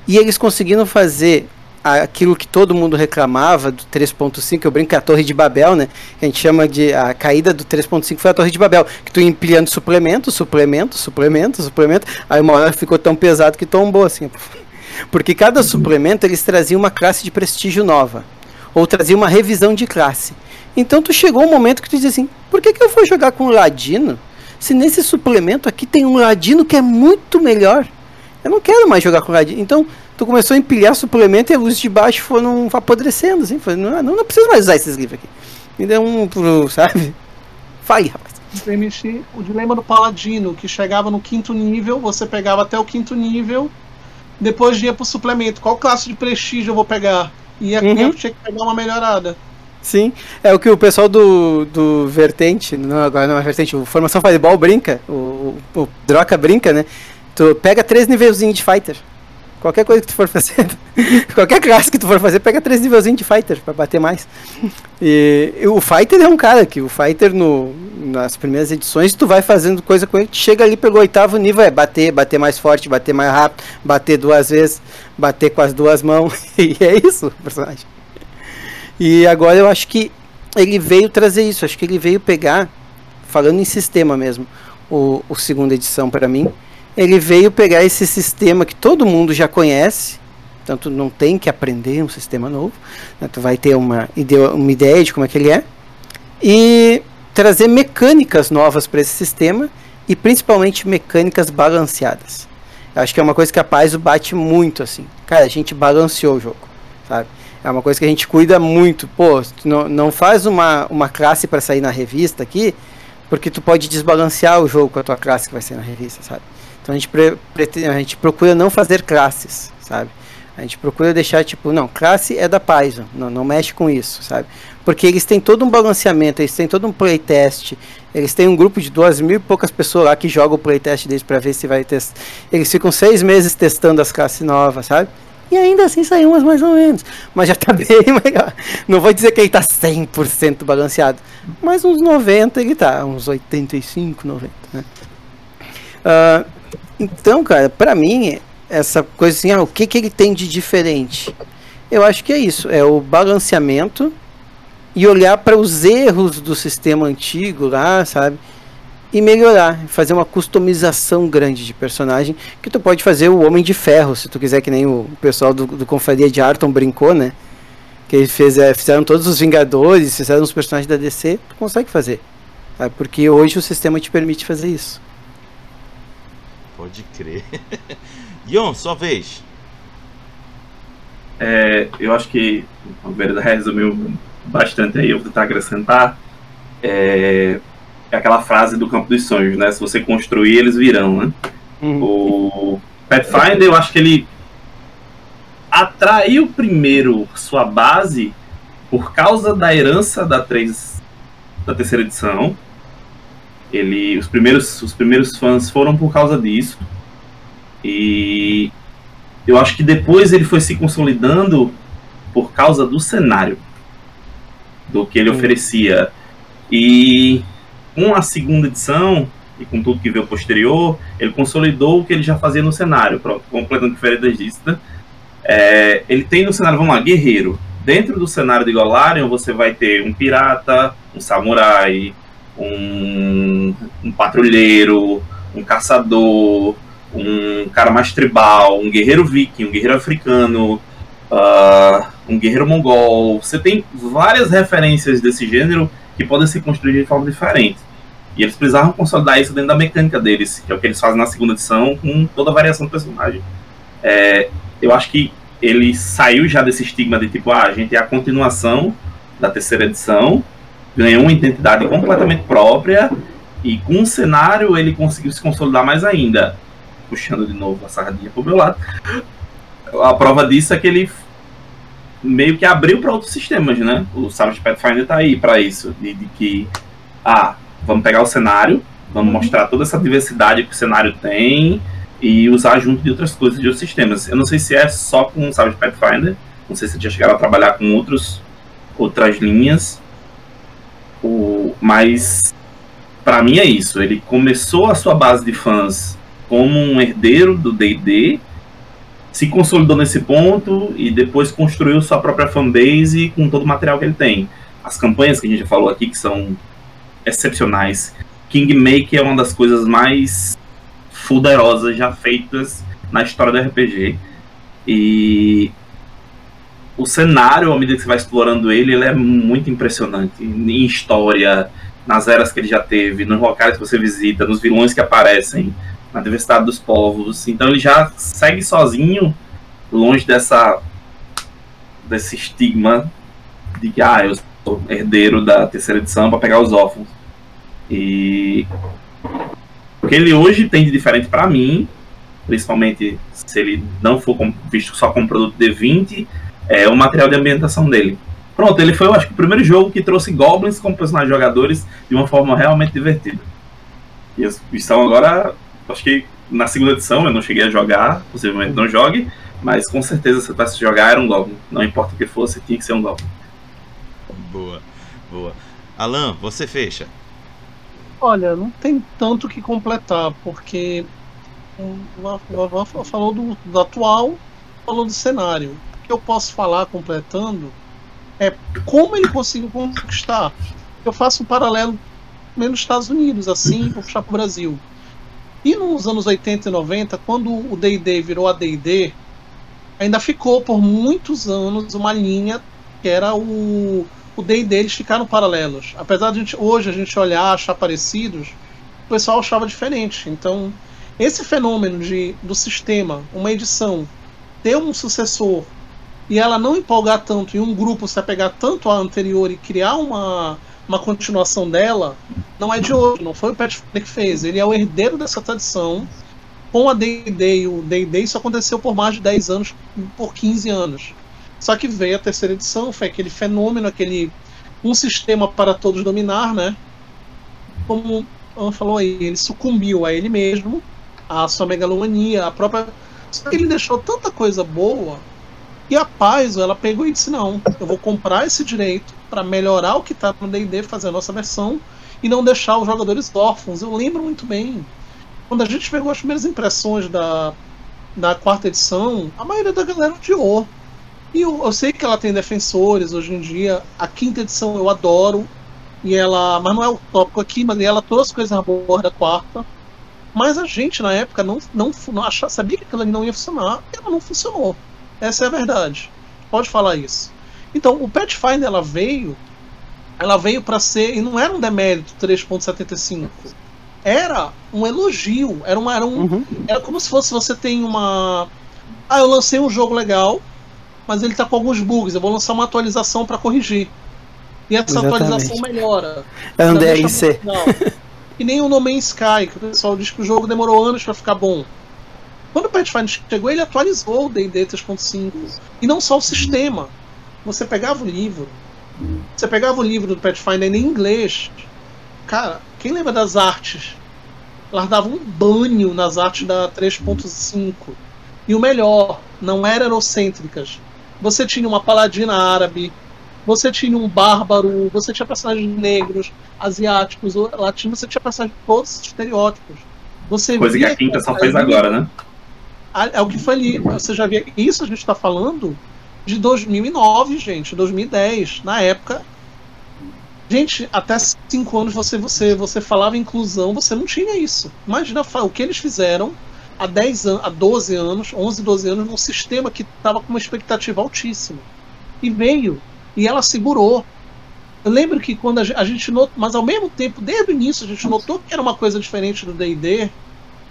C: E eles conseguiram fazer aquilo que todo mundo reclamava do 3.5, eu brinco é a Torre de Babel, né? A gente chama de a caída do 3.5 foi a Torre de Babel, que tu ia empilhando suplemento, suplemento, suplemento, suplemento, aí uma hora ficou tão pesado que tombou assim. Porque cada suplemento eles traziam uma classe de prestígio nova, ou trazia uma revisão de classe. Então tu chegou um momento que tu dizia assim: "Por que que eu vou jogar com o ladino se nesse suplemento aqui tem um ladino que é muito melhor?" Eu não quero mais jogar com ladino. Então, tu começou a empilhar suplemento e a luz de baixo foram apodrecendo, assim. Foi, não, não, não preciso mais usar esses livros aqui. Me deu um pro, sabe? Fale, rapaz.
B: Permitir o dilema do paladino, que chegava no quinto nível, você pegava até o quinto nível, depois ia pro suplemento. Qual classe de prestígio eu vou pegar? E aqui uhum. eu tinha que pegar uma melhorada.
C: Sim, é o que o pessoal do, do Vertente, não, agora não é Vertente, o Formação Fireball brinca, o, o, o Droca brinca, né? Tu pega três nivelzinhos de Fighter. Qualquer coisa que tu for fazer, (laughs) qualquer classe que tu for fazer, pega três nivelzinhos de fighter para bater mais. E, e, o fighter é um cara que o fighter no, nas primeiras edições tu vai fazendo coisa com ele, chega ali pelo oitavo nível é bater, bater mais forte, bater mais rápido, bater duas vezes, bater com as duas mãos (laughs) e é isso o personagem. E agora eu acho que ele veio trazer isso, acho que ele veio pegar, falando em sistema mesmo, o, o segunda edição para mim ele veio pegar esse sistema que todo mundo já conhece, tanto não tem que aprender um sistema novo, né? tu vai ter uma uma ideia de como é que ele é, e trazer mecânicas novas para esse sistema e principalmente mecânicas balanceadas. Eu acho que é uma coisa que a Paizo bate muito assim. Cara, a gente balanceou o jogo, sabe? É uma coisa que a gente cuida muito. Pô, não, não faz uma, uma classe para sair na revista aqui, porque tu pode desbalancear o jogo com a tua classe que vai ser na revista, sabe? Então a gente, pre, a gente procura não fazer classes, sabe? A gente procura deixar tipo, não, classe é da Python, não, não mexe com isso, sabe? Porque eles têm todo um balanceamento, eles têm todo um playtest, eles têm um grupo de duas mil e poucas pessoas lá que jogam o playtest deles para ver se vai testar. Eles ficam seis meses testando as classes novas, sabe? E ainda assim saiu umas mais ou menos. Mas já tá (laughs) bem melhor. Não vou dizer que ele tá 100% balanceado. Mas uns 90 ele tá. Uns 85, 90, né? Uh, então, cara, pra mim, essa coisa assim, ah, o que, que ele tem de diferente? Eu acho que é isso, é o balanceamento e olhar para os erros do sistema antigo lá, sabe? E melhorar, fazer uma customização grande de personagem, que tu pode fazer o Homem de Ferro, se tu quiser, que nem o pessoal do, do Confraria de Arton brincou, né? Que eles fez, é, fizeram todos os Vingadores, fizeram os personagens da DC, tu consegue fazer. Sabe? Porque hoje o sistema te permite fazer isso.
A: Pode crer. (laughs) Ion, sua vez.
D: É, eu acho que a verdade resumiu bastante aí, eu vou tentar acrescentar. É, é, aquela frase do campo dos sonhos, né? Se você construir, eles virão, né? Uhum. O Pathfinder, eu acho que ele atraiu primeiro sua base por causa da herança da, 3, da terceira edição. Ele, os primeiros, os primeiros fãs foram por causa disso. E eu acho que depois ele foi se consolidando por causa do cenário, do que ele hum. oferecia. E com a segunda edição, e com tudo que veio posterior, ele consolidou o que ele já fazia no cenário. Completando diferente disso, né? É, ele tem no cenário, vamos lá, guerreiro. Dentro do cenário de Golarion, você vai ter um pirata, um samurai, um, um patrulheiro, um caçador, um cara mais tribal, um guerreiro viking, um guerreiro africano, uh, um guerreiro mongol. Você tem várias referências desse gênero que podem ser construídas de forma diferente. E eles precisavam consolidar isso dentro da mecânica deles, que é o que eles fazem na segunda edição, com toda a variação do personagem. É, eu acho que ele saiu já desse estigma de tipo, ah, a gente é a continuação da terceira edição, ganhou uma identidade completamente própria, e com o cenário ele conseguiu se consolidar mais ainda puxando de novo a sardinha pro meu lado. A prova disso é que ele meio que abriu para outros sistemas, né? O Savage Pathfinder tá aí para isso, de, de, que ah, vamos pegar o cenário, vamos uhum. mostrar toda essa diversidade que o cenário tem e usar junto de outras coisas de outros sistemas. Eu não sei se é só com o Savage Pathfinder, não sei se já chegaram a trabalhar com outros outras linhas, o, mas para mim é isso. Ele começou a sua base de fãs como um herdeiro do D&D, se consolidou nesse ponto e depois construiu sua própria fanbase com todo o material que ele tem. As campanhas que a gente já falou aqui, que são excepcionais. Kingmaker é uma das coisas mais fuderosas já feitas na história do RPG. E o cenário, à medida que você vai explorando ele, ele é muito impressionante. Em história, nas eras que ele já teve, nos locais que você visita, nos vilões que aparecem, na diversidade dos povos. Então ele já segue sozinho, longe dessa desse estigma de que ah, eu sou herdeiro da terceira edição para pegar os órfãos. E o que ele hoje tem de diferente para mim, principalmente se ele não for visto só como produto de 20, é o material de ambientação dele. Pronto, ele foi, eu acho o primeiro jogo que trouxe goblins como personagens jogadores de uma forma realmente divertida. E estão agora Acho que na segunda edição eu não cheguei a jogar, possivelmente não jogue, mas com certeza se eu tivesse jogar era um Goblin. Não importa o que fosse, tinha que ser um Goblin.
A: Boa, boa. Alan, você fecha.
B: Olha, não tem tanto que completar, porque o falou do, do atual, falou do cenário. Que eu posso falar completando é como ele conseguiu conquistar. Eu faço um paralelo nos Estados Unidos, assim, vou (laughs) puxar para o Brasil. E nos anos 80 e 90, quando o D&D virou a D&D, ainda ficou por muitos anos uma linha que era o, o D&D eles ficaram paralelos. Apesar de a gente, hoje a gente olhar, achar parecidos, o pessoal achava diferente. Então, esse fenômeno de, do sistema, uma edição, ter um sucessor e ela não empolgar tanto e um grupo se apegar tanto à anterior e criar uma, uma continuação dela, não é de hoje, não foi o Pathfinder que fez. Ele é o herdeiro dessa tradição. Com a D&D e o D&D isso aconteceu por mais de 10 anos, por 15 anos. Só que veio a terceira edição, foi aquele fenômeno, aquele um sistema para todos dominar, né? Como Ana falou aí, ele sucumbiu a ele mesmo, a sua megalomania, a própria. Só que ele deixou tanta coisa boa e a Paizo, ela pegou e disse: não, eu vou comprar esse direito para melhorar o que está no DD, fazer a nossa versão e não deixar os jogadores órfãos. Eu lembro muito bem. Quando a gente pegou as primeiras impressões da, da quarta edição, a maioria da galera odiou. E eu, eu, sei que ela tem defensores hoje em dia. A quinta edição eu adoro. E ela. Mas não é o tópico aqui, mas ela trouxe coisas boas da quarta. Mas a gente na época não, não, não achava, sabia que aquilo ali não ia funcionar. E ela não funcionou. Essa é a verdade. Pode falar isso. Então, o Pathfinder ela veio. Ela veio para ser. E não era um demérito 3.75. Era um elogio. Era, uma, era, um, uhum. era como se fosse você tem uma. Ah, eu lancei um jogo legal mas ele está com alguns bugs. Eu vou lançar uma atualização para corrigir. E essa Exatamente. atualização melhora.
C: É um DLC.
B: E nem o No Man's Sky, que o pessoal diz que o jogo demorou anos para ficar bom. Quando o Pathfinder chegou, ele atualizou o D&D 3.5. E não só o sistema. Você pegava o livro, você pegava o livro do Pathfinder em inglês. Cara, quem lembra das artes? Elas davam um banho nas artes da 3.5. E o melhor, não eram eurocêntricas você tinha uma paladina árabe, você tinha um bárbaro, você tinha personagens negros, asiáticos, latinos, você tinha personagens de todos os estereótipos. Você
D: Coisa que a quinta só fez agora, né?
B: É o que foi ali. Você já via. Isso a gente está falando de 2009, gente, 2010. Na época. Gente, até 5 anos você, você, você falava inclusão, você não tinha isso. Imagina o que eles fizeram há 10 anos, há 12 anos, 11, 12 anos, num sistema que estava com uma expectativa altíssima. E veio, e ela segurou. Eu lembro que quando a gente notou, mas ao mesmo tempo, desde o início, a gente notou que era uma coisa diferente do DD,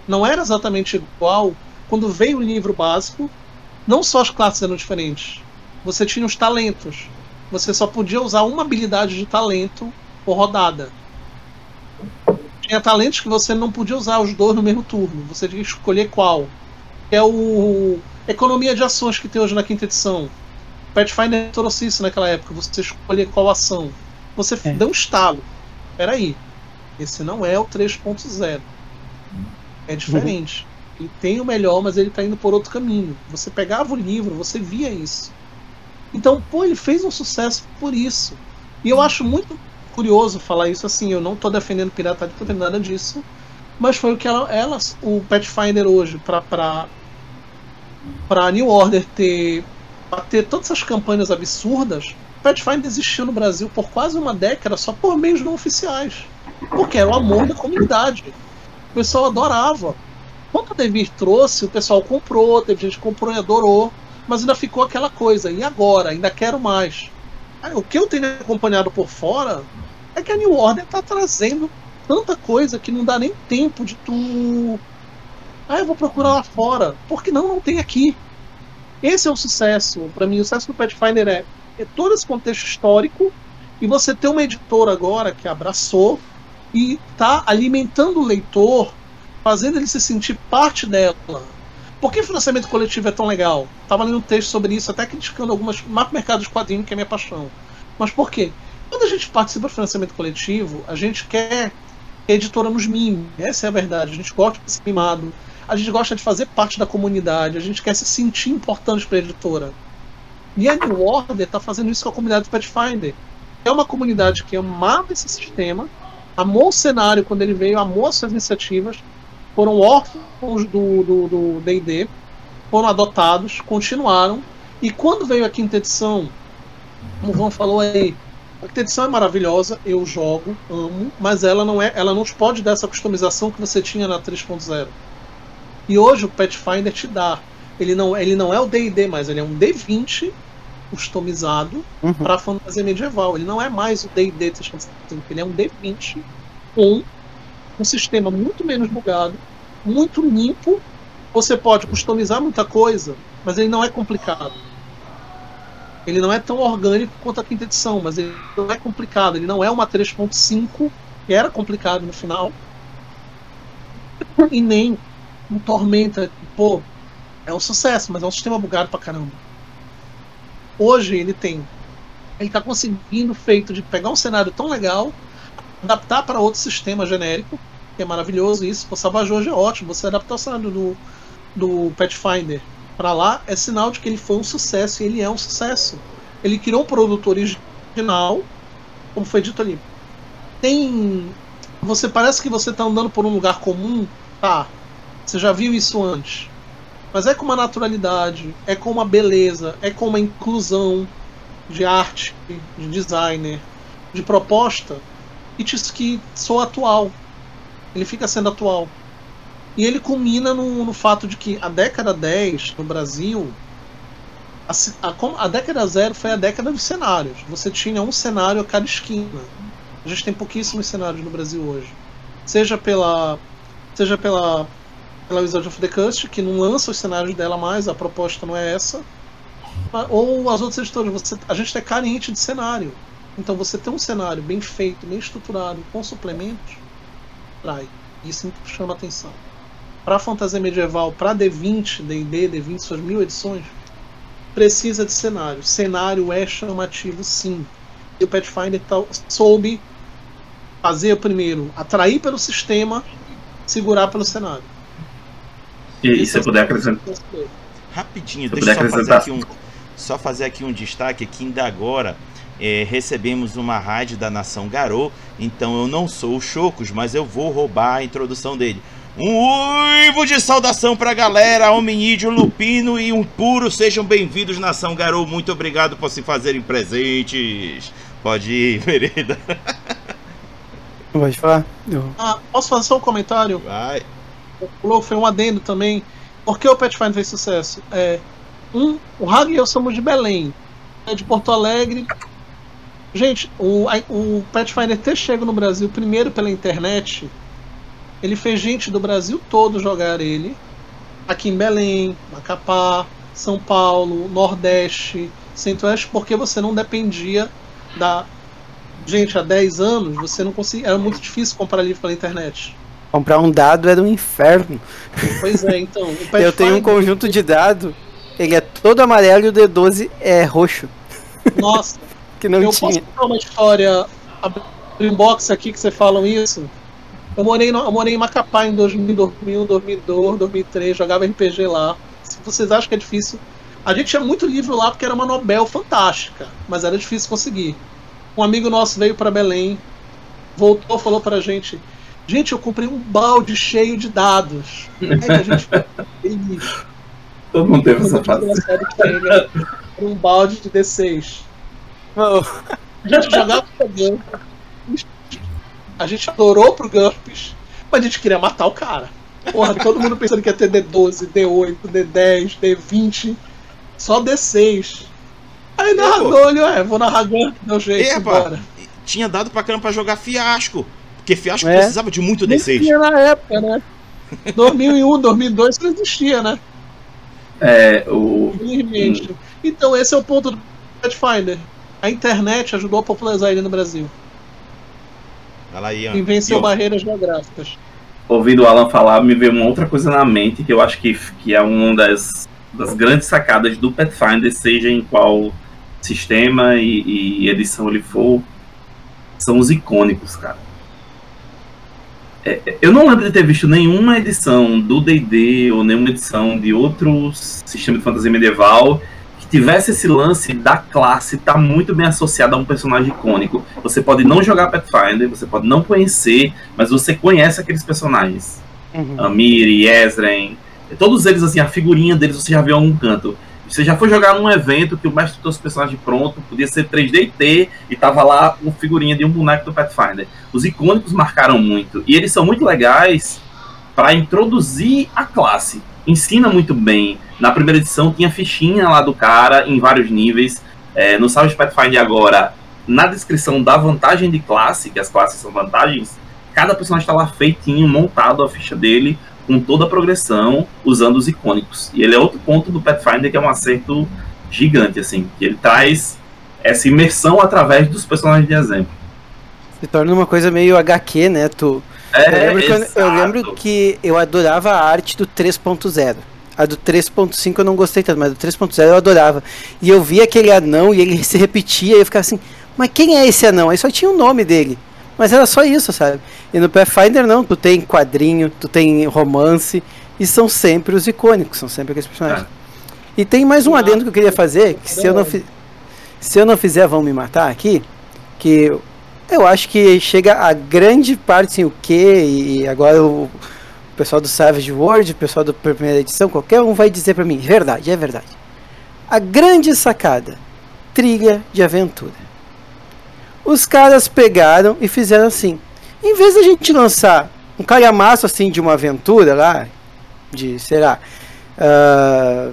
B: não era exatamente igual. Quando veio o livro básico, não só as classes eram diferentes, você tinha os talentos. Você só podia usar uma habilidade de talento por rodada tinha talentos que você não podia usar os dois no mesmo turno. Você tinha que escolher qual. É o economia de ações que tem hoje na quinta edição. Pathfinder trouxe isso naquela época. Você escolher qual ação. Você é. deu um estalo. Peraí. Esse não é o 3.0. É diferente. Tem o melhor, mas ele está indo por outro caminho. Você pegava o livro, você via isso. Então, pô, ele fez um sucesso por isso. E eu acho muito curioso falar isso assim, eu não estou defendendo pirataria, não nada disso, mas foi o que ela, o Pathfinder hoje, para para New Order ter ter todas essas campanhas absurdas, Pathfinder existiu no Brasil por quase uma década só por meios não oficiais, porque era o amor da comunidade. O pessoal adorava. Quando a Devir trouxe, o pessoal comprou, teve gente que comprou e adorou, mas ainda ficou aquela coisa. E agora? Ainda quero mais. O que eu tenho acompanhado por fora é que a New Order tá trazendo tanta coisa que não dá nem tempo de tu. Ah, eu vou procurar lá fora. Porque não, não tem aqui. Esse é o sucesso. Para mim, o sucesso do Pathfinder é, é todo esse contexto histórico e você ter uma editora agora que abraçou e tá alimentando o leitor, fazendo ele se sentir parte dela. Por que financiamento coletivo é tão legal? Tava lendo um texto sobre isso, até criticando algumas mercados de quadrinhos, que é minha paixão. Mas por quê? Quando a gente participa do financiamento coletivo, a gente quer que a editora nos mime. Essa é a verdade. A gente gosta de ser mimado. A gente gosta de fazer parte da comunidade. A gente quer se sentir importante para a editora. E a New Order está fazendo isso com a comunidade do Pathfinder. É uma comunidade que amava esse sistema, amou o cenário quando ele veio, amou as suas iniciativas, foram órfãos do D&D, foram adotados, continuaram. E quando veio a quinta edição, como o João falou aí, a quinta edição é maravilhosa, eu jogo, amo, mas ela não é, ela não te pode dar essa customização que você tinha na 3.0. E hoje o Pathfinder te dá. Ele não, ele não é o D&D mais, ele é um D20 customizado
C: Uhum.
B: para fantasia medieval. Ele não é mais o D&D 365, ele é um D20 com um sistema muito menos bugado, muito limpo. Você pode customizar muita coisa, mas ele não é complicado. Ele não é tão orgânico quanto a quinta edição, mas ele não é complicado. Ele não é uma 3.5, que era complicado no final. E nem um Tormenta, pô, é um sucesso, mas é um sistema bugado pra caramba. Hoje ele tem. Ele tá conseguindo feito de pegar um cenário tão legal, adaptar para outro sistema genérico, é maravilhoso isso. O Savage é ótimo. Você adaptar o cenário do, do Pathfinder para lá é sinal de que ele foi um sucesso e ele é um sucesso. Ele criou um produto original, como foi dito ali. Tem. Você parece que você tá andando por um lugar comum, tá? Você já viu isso antes. Mas é com uma naturalidade, é com uma beleza, é com uma inclusão de arte, de designer, de proposta, e diz que sou atual. Ele fica sendo atual. E ele culmina no, no fato de que a década 10 no Brasil, a, a, a década zero foi a década dos cenários. Você tinha um cenário a cada esquina. A gente tem pouquíssimos cenários no Brasil hoje. Seja pela. Seja pela. Pela Wizard of the Coast, que não lança os cenários dela mais, a proposta não é essa. Ou as outras editoras, você, a gente é carente de cenário. Então você ter um cenário bem feito, bem estruturado, com suplementos, trai. Isso chama atenção. Para fantasia medieval, para D20, D&D, D20, suas mil edições, precisa de cenário. Cenário é chamativo, sim. E o Pathfinder tal- soube fazer primeiro, atrair pelo sistema, segurar pelo cenário.
D: E, e se eu puder acrescentar.
A: Rapidinho,
D: Se
A: deixa eu
D: puder
A: só fazer, um, só fazer aqui um destaque que ainda agora é, recebemos uma rádio da Nação Garou, então eu não sou o Chocos, mas eu vou roubar a introdução dele. Um uivo de saudação pra galera, hominídeo, lupino e um puro, sejam bem-vindos, Nação Garou, muito obrigado por se fazerem presentes. Pode ir, (laughs) vereda.
C: Pode falar? Eu-
B: Ah, posso fazer só um comentário?
A: Vai.
B: Pulou, foi um adendo também. Por que o Pathfinder fez sucesso? É, um, o Hag e eu somos de Belém, é de Porto Alegre. Gente, o, o Pathfinder ter chego no Brasil primeiro pela internet, ele fez gente do Brasil todo jogar ele. Aqui em Belém, Macapá, São Paulo, Nordeste, Centro-Oeste, porque você não dependia da. Gente, há 10 anos você não conseguia. Era muito difícil comprar livro pela internet.
C: Comprar um dado era um inferno.
B: Pois é, então. (laughs)
C: Eu tenho um conjunto de dado, ele é todo amarelo e o D12 é roxo,
B: Nossa,
C: que não
B: eu
C: tinha.
B: posso contar uma história, abrir um box aqui que você falam isso? Eu morei, no- eu morei em Macapá em 2000, 2001, 2002, 2003, jogava RPG lá. Se vocês acham que é difícil. A gente tinha muito livro lá porque era uma Nobel fantástica, mas era difícil conseguir. Um amigo nosso veio para Belém, voltou, falou pra gente: Gente, eu comprei um balde cheio de dados. Aí que a gente (laughs) ficou feliz.
D: Todo mundo teve essa fase.
B: era um balde de D6. A gente jogava pro Gumps. A gente adorou pro Gumps, mas a gente queria matar o cara. Porra, todo mundo pensando que ia ter D12, D8, D10, D20, só D6. Aí narrador, ele, ué, vou narrar Gump, deu jeito,
A: Epa,
B: embora.
A: tinha dado pra caramba pra jogar fiasco. Porque fiasco
C: É.
A: precisava de muito
B: Nem
A: D6.
B: tinha na época, né? 2001, 2002 isso não existia, né?
D: É, o.
B: Então esse é o ponto do Pathfinder. A internet ajudou a popularizar ele no Brasil.
A: Fala aí, ó.
B: E venceu
A: E,
B: barreiras geográficas.
D: ouvindo o Alan falar, me veio uma outra coisa na mente que eu acho que, que é uma das, das grandes sacadas do Pathfinder, seja em qual sistema e, e edição ele for, são os icônicos, cara. É, é, eu não lembro de ter visto nenhuma edição do D&D ou nenhuma edição de outro sistema de fantasia medieval tivesse esse lance da classe estar muito bem associada a um personagem icônico. Você pode não jogar Pathfinder, você pode não conhecer, mas você conhece aqueles personagens.
C: uhum.
D: Amir, Yezren, todos eles, assim, a figurinha deles você já viu em algum canto. Você já foi jogar num evento que o mestre trouxe o personagem pronto, podia ser 3D e T, e tava lá uma figurinha de um boneco do Pathfinder. Os icônicos marcaram muito, e eles são muito legais para introduzir a classe. Ensina muito bem. Na primeira edição tinha fichinha lá do cara em vários níveis. É, no Savage Pathfinder agora, na descrição da vantagem de classe, que as classes são vantagens, cada personagem está lá feitinho, montado a ficha dele, com toda a progressão, usando os icônicos. E ele é outro ponto do Pathfinder que é um acerto gigante, assim, que ele traz essa imersão através dos personagens de exemplo.
C: Se torna uma coisa meio HQ, né? Tu,
D: É,
C: eu, lembro que eu, eu lembro que eu adorava a arte do 3.0. A do 3.5 eu não gostei tanto, mas do 3.0 eu adorava. E eu via aquele anão e ele (laughs) se repetia e eu ficava assim, mas quem é esse anão? Aí só tinha o nome dele. Mas era só isso, sabe? E no Pathfinder não, tu tem quadrinho, tu tem romance, e são sempre os icônicos, são sempre aqueles personagens. E tem mais um adendo que eu queria fazer, que se eu não, se eu não fizer vão me matar aqui, que eu acho que chega a grande parte, assim, o que, e agora o, pessoal do Savage World, o pessoal da primeira edição, qualquer um vai dizer pra mim, verdade, é verdade. A grande sacada, trilha de aventura. Os caras pegaram e fizeram assim. Em vez da gente lançar um calhamaço assim de uma aventura lá, de, sei lá, ah,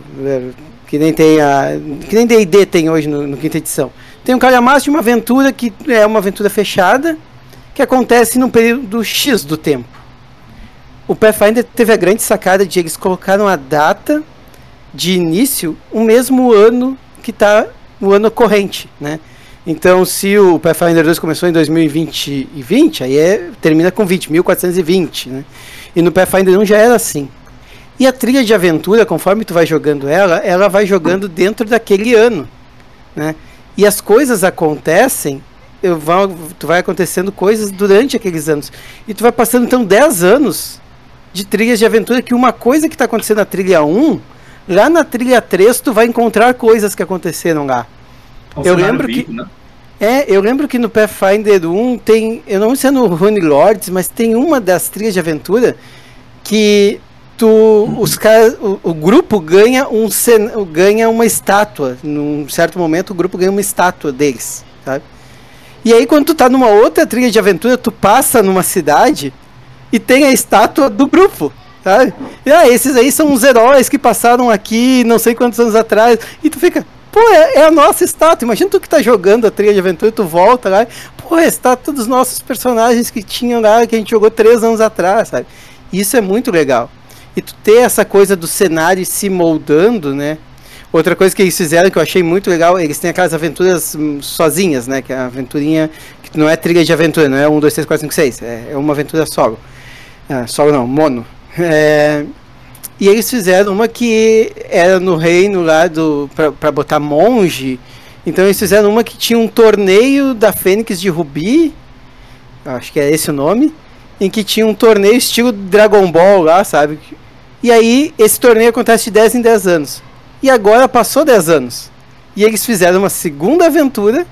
C: que nem tem a, que nem D&D tem hoje no, no quinta edição. Tem um calhamaço de uma aventura que é uma aventura fechada, que acontece num período X do tempo. O Pathfinder teve a grande sacada de eles colocaram a data de início o mesmo ano que está o ano corrente, né? Então, se o Pathfinder 2 começou em 2020 e 20, aí é, termina com 20, 1420, né? E no Pathfinder 1 já era assim. E a trilha de aventura, conforme tu vai jogando ela, ela vai jogando dentro daquele ano, né? E as coisas acontecem, eu vou, tu vai acontecendo coisas durante aqueles anos. E tu vai passando então 10 anos de trilhas de aventura que uma coisa que está acontecendo na trilha 1, lá na trilha 3 tu vai encontrar coisas que aconteceram lá.
D: Um
C: eu lembro que-
D: vivo, né?
C: É, eu lembro que no Pathfinder 1 tem, eu não sei se é no Rune Lords, mas tem uma das trilhas de aventura que tu, os caras, o, o grupo ganha um ganha uma estátua, num certo momento o grupo ganha uma estátua deles, sabe? E aí quando tu tá numa outra trilha de aventura, tu passa numa cidade e tem a estátua do grupo, sabe? E ah, esses aí são os heróis que passaram aqui não sei quantos anos atrás, e tu fica, Pô, é, é a nossa estátua. Imagina tu que tá jogando a trilha de aventura, tu volta lá. Pô, a estátua dos nossos personagens que tinham lá, que a gente jogou três anos atrás, sabe? Isso é muito legal. E tu ter essa coisa do cenário se moldando, né? Outra coisa que eles fizeram que eu achei muito legal, eles têm aquelas aventuras hum, sozinhas, né? Que é a aventurinha que não é trilha de aventura, não é 1, 2, 3, 4, 5, 6. É, uma aventura solo. Ah, solo não, mono. É, e eles fizeram uma que era no reino lá do. Pra botar monge. Então eles fizeram uma que tinha um torneio da Fênix de Rubi. Acho que é esse o nome. Em que tinha um torneio estilo Dragon Ball lá, sabe? E aí esse torneio acontece de 10 em 10 anos. E agora passou 10 anos. E eles fizeram uma segunda aventura,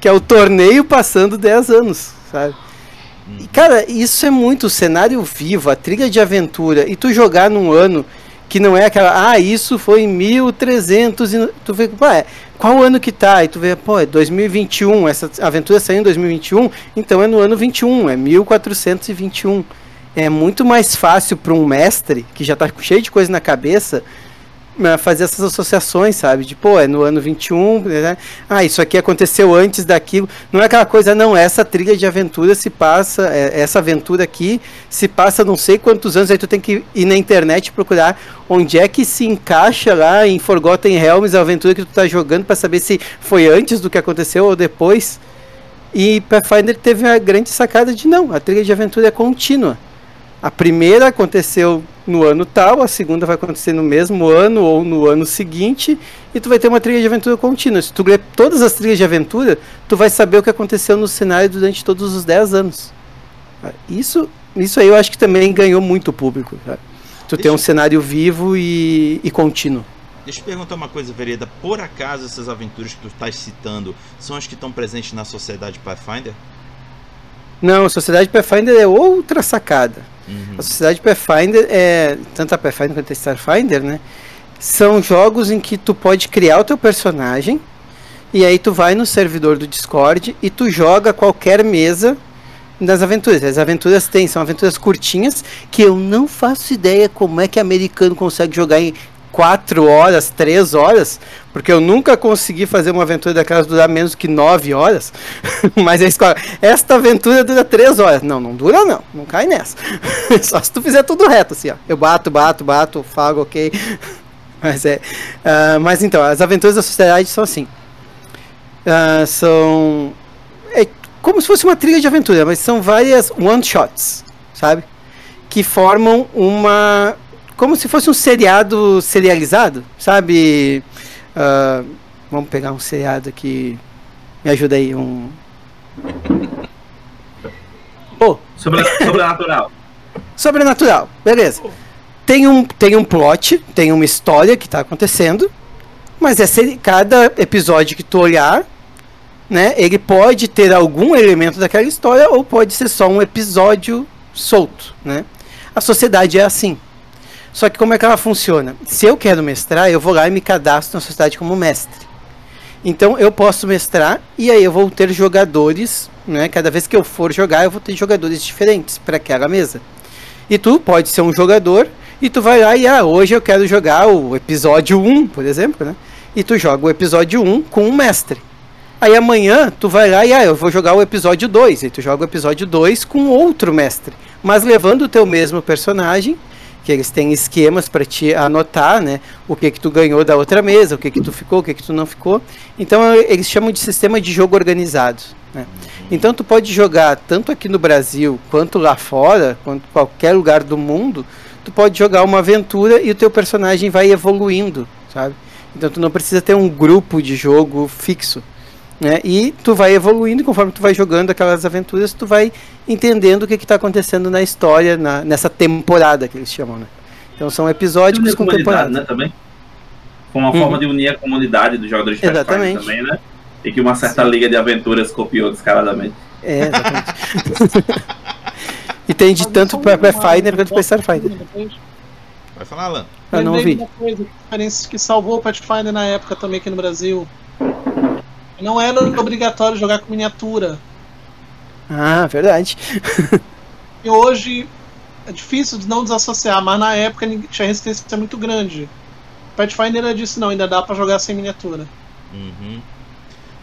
C: que é o torneio passando 10 anos, sabe? E, cara, isso é muito cenário vivo, a trilha de aventura. E tu jogar num ano que não é aquela, ah, isso foi em 1300 e tu vê, pô, é, qual ano que tá? E tu vê, pô, é 2021, essa aventura saiu em 2021, então é no ano 21, é 1421. É muito mais fácil para um mestre que já tá cheio de coisa na cabeça né, fazer essas associações, sabe? De, pô, é no ano 21, né? Ah, isso aqui aconteceu antes daquilo. Não é aquela coisa, não, essa trilha de aventura se passa, é, essa aventura aqui se passa não sei quantos anos, aí tu tem que ir na internet procurar onde é que se encaixa lá em Forgotten Realms a aventura que tu tá jogando para saber se foi antes do que aconteceu ou depois. E Pathfinder teve a grande sacada de não, a trilha de aventura é contínua. A primeira aconteceu no ano tal, a segunda vai acontecer no mesmo ano ou no ano seguinte, e tu vai ter uma trilha de aventura contínua. Se tu ler todas as trilhas de aventura, tu vai saber o que aconteceu no cenário durante todos os 10 anos. Isso, isso aí eu acho que também ganhou muito público. cara. Tu tem um cenário vivo e, e contínuo.
A: Deixa eu perguntar uma coisa, Vereda. Por acaso essas aventuras que tu estás citando são as que estão presentes na sociedade Pathfinder?
C: Não, a Sociedade Pathfinder é outra sacada.
A: Uhum.
C: A Sociedade Pathfinder é. Tanto a Pathfinder quanto a Starfinder, né? São jogos em que tu pode criar o teu personagem. E aí tu vai no servidor do Discord e tu joga qualquer mesa das aventuras. As aventuras têm, são aventuras curtinhas que eu não faço ideia como é que americano consegue jogar em quatro horas, três horas, porque eu nunca consegui fazer uma aventura daquelas durar menos que nove horas. (laughs) Mas a escola, esta aventura dura três horas. Não, não dura não, não cai nessa. (laughs) Só se tu fizer tudo reto, assim, ó. Eu bato, bato, bato, fago, ok. (laughs) Mas é. Uh, mas então, as aventuras da sociedade são assim. Uh, são. É como se fosse uma trilha de aventura, mas são várias one-shots, sabe? Que formam uma como se fosse um seriado serializado, sabe? Uh, vamos pegar um seriado aqui. Me ajuda aí, um.
D: Oh. Sobre, (laughs) sobrenatural.
C: sobrenatural, beleza. Tem um, tem um plot, tem uma história que está acontecendo, mas é ser, cada episódio que tu olhar, né, ele pode ter algum elemento daquela história ou pode ser só um episódio solto, né? A sociedade é assim. Só que como é que ela funciona? Se eu quero mestrar, eu vou lá e me cadastro na sociedade como mestre. Então eu posso mestrar e aí eu vou ter jogadores, né? Cada vez que eu for jogar, eu vou ter jogadores diferentes para aquela mesa. E tu pode ser um jogador e tu vai lá e ah, hoje eu quero jogar o episódio 1, por exemplo, né? E tu joga o episódio 1 com um mestre. Aí amanhã tu vai lá e ah, eu vou jogar o episódio 2, e tu joga o episódio 2 com outro mestre, mas levando o teu mesmo personagem que eles têm esquemas para te anotar, né? O que que tu ganhou da outra mesa, o que que tu ficou, o que que tu não ficou. Então eles chamam de sistema de jogo organizado. Né? Então tu pode jogar tanto aqui no Brasil quanto lá fora, quanto qualquer lugar do mundo, tu pode jogar uma aventura e o teu personagem vai evoluindo, sabe? Então tu não precisa ter um grupo de jogo fixo. Né? E tu vai evoluindo conforme tu vai jogando aquelas aventuras, tu vai entendendo o que está acontecendo na história, na, nessa temporada que eles chamam. Né? Então são episódicos com temporada.
D: Né, também? Com uma uhum. forma de unir a comunidade dos jogadores de Exatamente. também, né? E que uma certa Sim. liga de aventuras copiou descaradamente.
C: É, exatamente. (laughs) e tem de tanto para Pathfinder quanto para Starfinder.
A: Vai falar, Alan.
B: Eu não ouvi. Uma coisa que salvou o Pathfinder na época também aqui no Brasil não era obrigatório jogar com miniatura.
C: Ah, verdade.
B: e hoje é difícil de não desassociar, mas na época tinha resistência muito grande. Pathfinder disse não, ainda dá para jogar sem miniatura.
A: Uhum.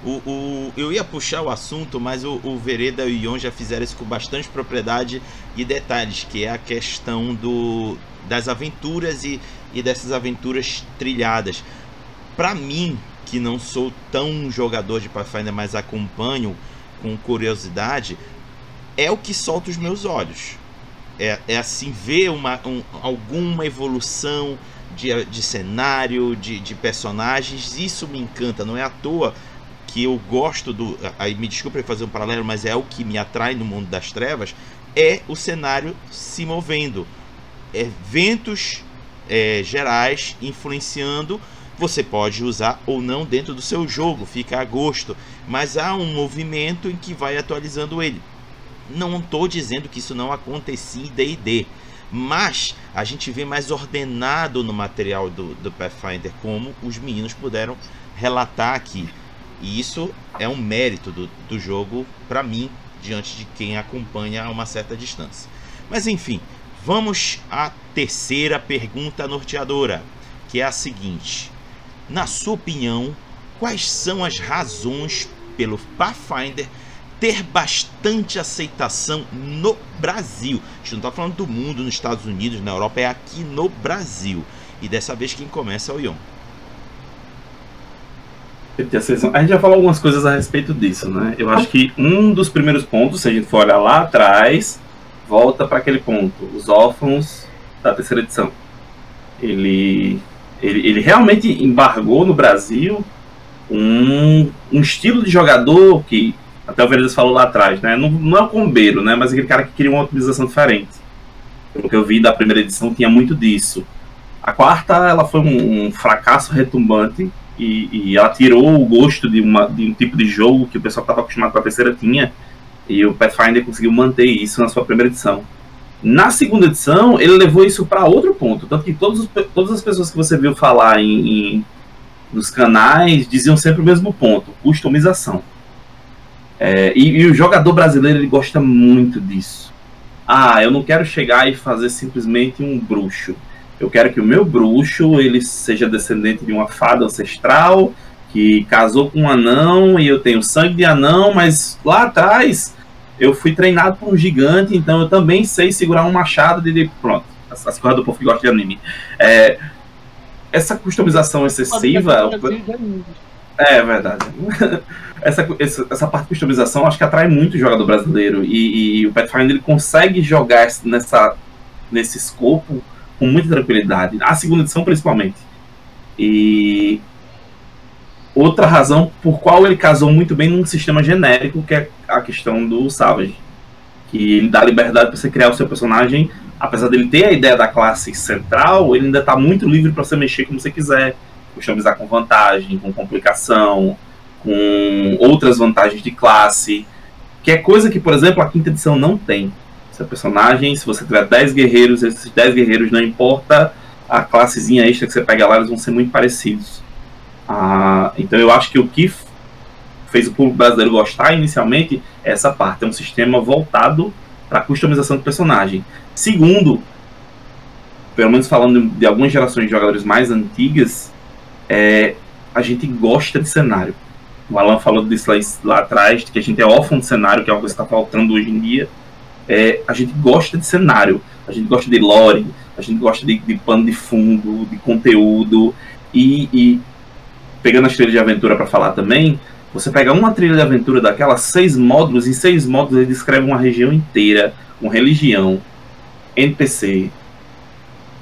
A: O, o, eu ia puxar o assunto, mas o, o Vereda e o Ion já fizeram isso com bastante propriedade e detalhes, que é a questão do, das aventuras e, e dessas aventuras trilhadas. Para mim, que não sou tão jogador de Pathfinder, mas acompanho com curiosidade, é o que solta os meus olhos. É, é assim, ver uma, um, alguma evolução de, de cenário, de, de personagens, isso me encanta. Não é à toa que eu gosto do. Aí me desculpe fazer um paralelo, mas é o que me atrai no mundo das trevas. É o cenário se movendo. Eventos é, gerais influenciando você pode usar ou não dentro do seu jogo, fica a gosto, mas há um movimento em que vai atualizando ele. Não estou dizendo que isso não acontecia em D&D, mas a gente vê mais ordenado no material do, do Pathfinder, como os meninos puderam relatar aqui. E isso é um mérito do, do jogo para mim, diante de quem acompanha a uma certa distância. Mas enfim, vamos à terceira pergunta norteadora, que é a seguinte: na sua opinião, quais são as razões pelo Pathfinder ter bastante aceitação no Brasil? A gente não está falando do mundo, nos Estados Unidos, na Europa, é aqui no Brasil. E dessa vez quem começa é o Ion.
D: A gente já falou algumas coisas a respeito disso, né? Eu acho que um dos primeiros pontos, se a gente for olhar lá atrás, volta para aquele ponto, os órfãos da terceira edição. Ele ele, ele realmente embargou no Brasil um, um estilo de jogador que, até o Veredas falou lá atrás, né? Não, não é o combeiro, né? Mas aquele cara que queria uma utilização diferente. Pelo que eu vi da primeira edição, tinha muito disso. A quarta, ela foi um, um fracasso retumbante e, e, ela tirou o gosto de, uma, de um tipo de jogo que o pessoal estava acostumado com a terceira tinha. E o Pathfinder conseguiu manter isso na sua primeira edição. Na segunda edição, ele levou isso para outro ponto. Tanto que todos, todas as pessoas que você viu falar em, em, nos canais diziam sempre o mesmo ponto: customização. É, e, e, o jogador brasileiro ele gosta muito disso. Ah, eu não quero chegar e fazer simplesmente um bruxo. Eu quero que o meu bruxo ele seja descendente de uma fada ancestral que casou com um anão e eu tenho sangue de anão, mas lá atrás eu fui treinado por um gigante, então eu também sei segurar um machado de. Pronto, as, as coisas do povo que gosta de anime. É, essa customização excessiva. É, verdade. (laughs) essa, essa, essa, parte de customização acho que atrai muito o jogador brasileiro. E, e o Pathfinder ele consegue jogar nessa, nesse escopo com muita tranquilidade. A segunda edição, principalmente. E outra razão por qual ele casou muito bem num sistema genérico, que é a questão do Savage. Que ele dá liberdade para você criar o seu personagem, apesar dele ter a ideia da classe central, ele ainda está muito livre para você mexer como você quiser, customizar com vantagem, com complicação, com outras vantagens de classe, que é coisa que, por exemplo, a quinta edição não tem seu personagem. Se você tiver 10 guerreiros, esses 10 guerreiros, não importa a classezinha extra que você pega lá, eles vão ser muito parecidos. Ah, então eu acho que o que fez o público brasileiro gostar inicialmente é essa parte. É um sistema voltado para a customização do personagem. Segundo, pelo menos falando de algumas gerações de jogadores mais antigas, é, a gente gosta de cenário. O Alan falou disso lá, lá atrás, que a gente é órfão de cenário, que é coisa que está faltando hoje em dia é, a gente gosta de cenário, a gente gosta de lore, a gente gosta de, de pano de fundo, de conteúdo. E, e pegando as trilhas de aventura para falar também, você pega uma trilha de aventura daquelas seis módulos, em seis módulos ele descreve uma região inteira, com religião, NPC,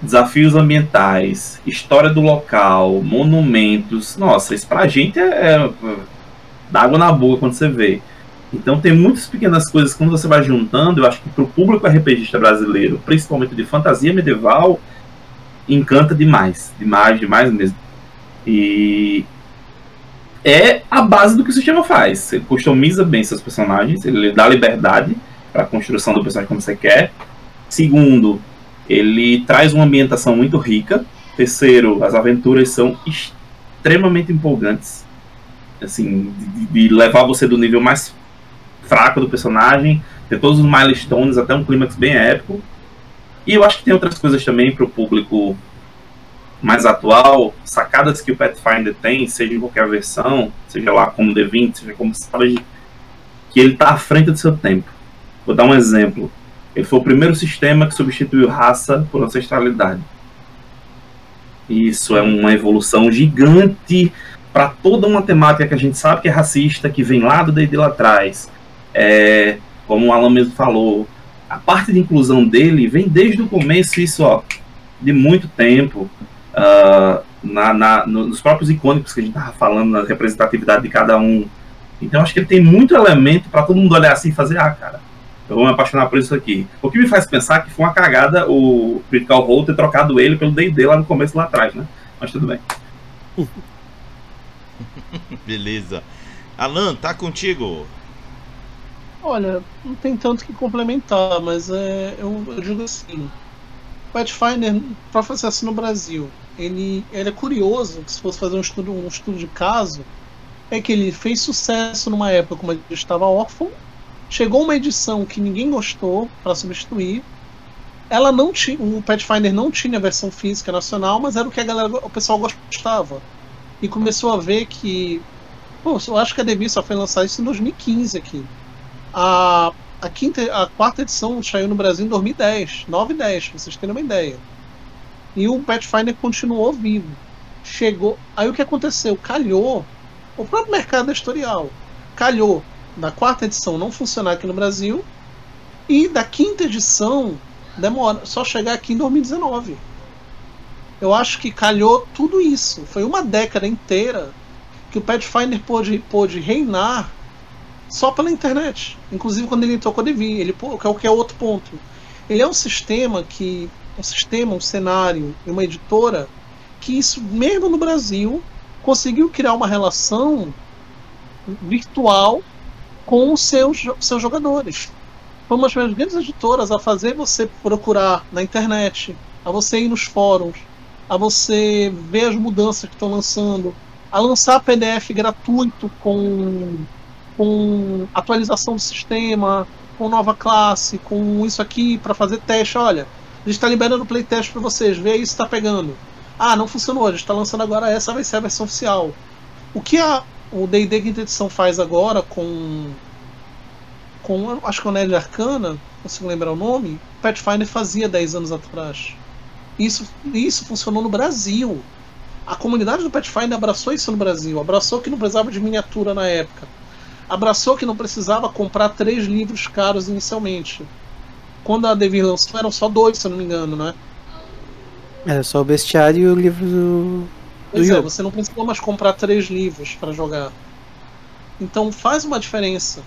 D: desafios ambientais, história do local, monumentos. Nossa, isso pra gente é, é água na boca quando você vê. Então tem muitas pequenas coisas quando você vai juntando, eu acho que para o público RPGista brasileiro, principalmente de fantasia medieval, encanta demais, demais, demais mesmo. E é a base do que o sistema faz. Ele customiza bem seus personagens, ele dá liberdade para a construção do personagem como você quer. Segundo, ele traz uma ambientação muito rica. Terceiro, as aventuras são extremamente empolgantes. Assim, de, de levar você do nível mais fraco do personagem, ter todos os milestones, até um clímax bem épico. E eu acho que tem outras coisas também para o público mais atual, sacadas que o Pathfinder tem, seja em qualquer versão, seja lá como D20, seja como Savage, que ele está à frente do seu tempo. Vou dar um exemplo. Ele foi o primeiro sistema que substituiu raça por ancestralidade. Isso é uma evolução gigante para toda uma temática que a gente sabe que é racista, que vem lá do D&D lá atrás, é, como o Alan mesmo falou, a parte de inclusão dele vem desde o começo, isso ó, de muito tempo. Uh, na, na, nos próprios icônicos que a gente estava falando, na representatividade de cada um. Então acho que ele tem muito elemento para todo mundo olhar assim e fazer, ah, cara, eu vou me apaixonar por isso aqui. O que me faz pensar que foi uma cagada o Critical Role ter trocado ele pelo D&D lá no começo, lá atrás, né? Mas tudo bem. (laughs)
A: Beleza. Alan, tá contigo.
B: Olha, não tem tanto que complementar, mas é, eu, eu digo assim: Pathfinder, para fazer assim no Brasil, ele, é curioso se fosse fazer um estudo, um estudo de caso, é que ele fez sucesso numa época como ele estava órfão, chegou uma edição que ninguém gostou para substituir. Ela não tinha, o Pathfinder não tinha a versão física nacional, mas era o que a galera, o pessoal gostava. E começou a ver que, pô, eu acho que a Devi só foi lançar isso em 2015 aqui. A, a, quinta, a quarta edição saiu no Brasil em 2010, 9 e 10, pra vocês terem uma ideia. E o Pathfinder continuou vivo. Chegou. Aí o que aconteceu? Calhou. O próprio mercado editorial calhou da quarta edição não funcionar aqui no Brasil e da quinta edição demora só chegar aqui em 2019. Eu acho que calhou tudo isso. Foi uma década inteira que o Pathfinder pôde, pôde reinar só pela internet. Inclusive quando ele entrou com ele é o que é outro ponto. Ele é um sistema que um sistema, um cenário e uma editora que isso mesmo no Brasil conseguiu criar uma relação virtual com os seus, seus jogadores. Foi uma das grandes editoras a fazer você procurar na internet, a você ir nos fóruns, a você ver as mudanças que estão lançando, a lançar PDF gratuito com com atualização do sistema, com nova classe, com isso aqui para fazer teste. Olha, gente tá liberando o playtest para vocês, vê aí se tá pegando. Ah, não funcionou, a gente tá lançando agora essa, vai ser a versão oficial. O que a, o D&D Quinta Edição faz agora com com acho que é o Nerd Arcana, consigo lembrar o nome, Pathfinder fazia 10 anos atrás. Isso, isso funcionou no Brasil. A comunidade do Pathfinder abraçou isso no Brasil, abraçou que não precisava de miniatura na época, abraçou que não precisava comprar três livros caros inicialmente. Quando a Devir lançou eram só dois, se eu não me engano, né?
C: Era só o bestiário e o livro do.
B: Pois
C: do
B: é,
C: jogo.
B: você não precisou mais comprar três livros para jogar. Então faz uma diferença.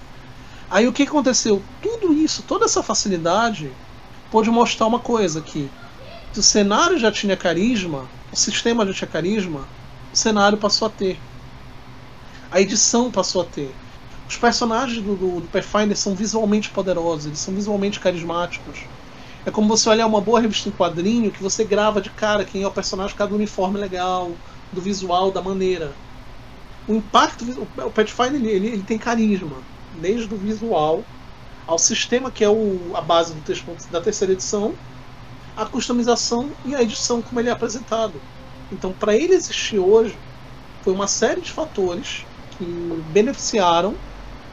B: Aí o que aconteceu? Tudo isso, toda essa facilidade, pôde mostrar uma coisa que se o cenário já tinha carisma, o sistema já tinha carisma, o cenário passou a ter. A edição passou a ter. Os personagens do, do, Pathfinder são visualmente poderosos, eles são visualmente carismáticos. É como você olhar uma boa revista em quadrinho que você grava de cara quem é o personagem, cada uniforme legal, do visual, da maneira. O impacto, o Pathfinder ele, ele tem carisma, desde o visual ao sistema que é o, a base do texto da terceira edição, a customização e a edição como ele é apresentado. Então, para ele existir hoje, foi uma série de fatores que beneficiaram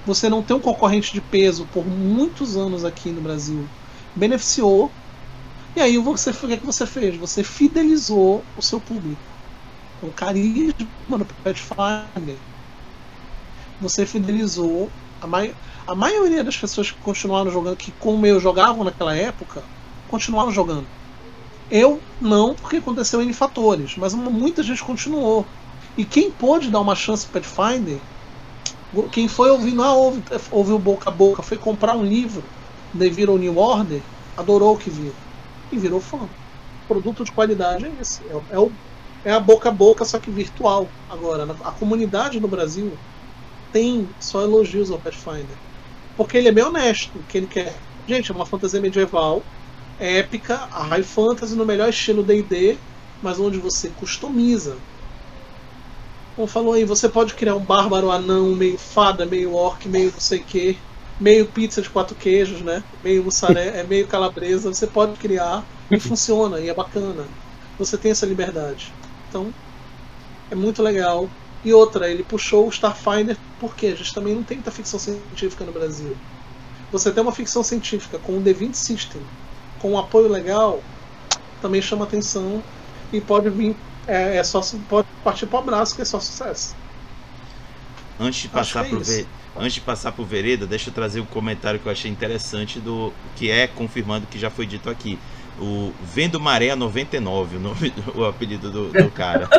B: você não ter um concorrente de peso por muitos anos aqui no Brasil. Beneficiou. E aí você, o que, é que você fez? Você fidelizou o seu público. O carisma do Pathfinder. Você fidelizou a, mai a maioria das pessoas que continuaram jogando, que como eu jogavam naquela época, continuaram jogando. Eu não, porque aconteceu N fatores, mas muita gente continuou. E quem pôde dar uma chance para Pathfinder, quem foi ouvindo, ah, ouviu boca a boca, foi comprar um livro, daí virou New Order, adorou o que viu. E virou fã. Produto de qualidade é esse. É, é, o, é a boca a boca, só que virtual. Agora, a comunidade no Brasil tem só elogios ao Pathfinder. Porque ele é bem honesto. Que ele quer. Gente, é uma fantasia medieval épica, a high fantasy no melhor estilo D&D, mas onde você customiza. Como falou aí, você pode criar um bárbaro anão, meio fada, meio orc, meio não sei o que, meio pizza de quatro queijos, né? Meio mussarela, é meio calabresa, você pode criar e (laughs) funciona, e é bacana. Você tem essa liberdade. Então, é muito legal. E outra, ele puxou o Starfinder porque a gente também não tem muita ficção científica no Brasil. Você tem uma ficção científica com o D20 System, com um apoio legal, também chama atenção e pode vir, é, é só pode partir para o abraço que é só sucesso.
A: Antes de passar
B: é isso.
A: ver, antes de passar pro Vereda, deixa eu trazer um comentário que eu achei interessante do que é confirmando que já foi dito aqui. O Vendo Maré 99, o nome o apelido do, do cara. (laughs)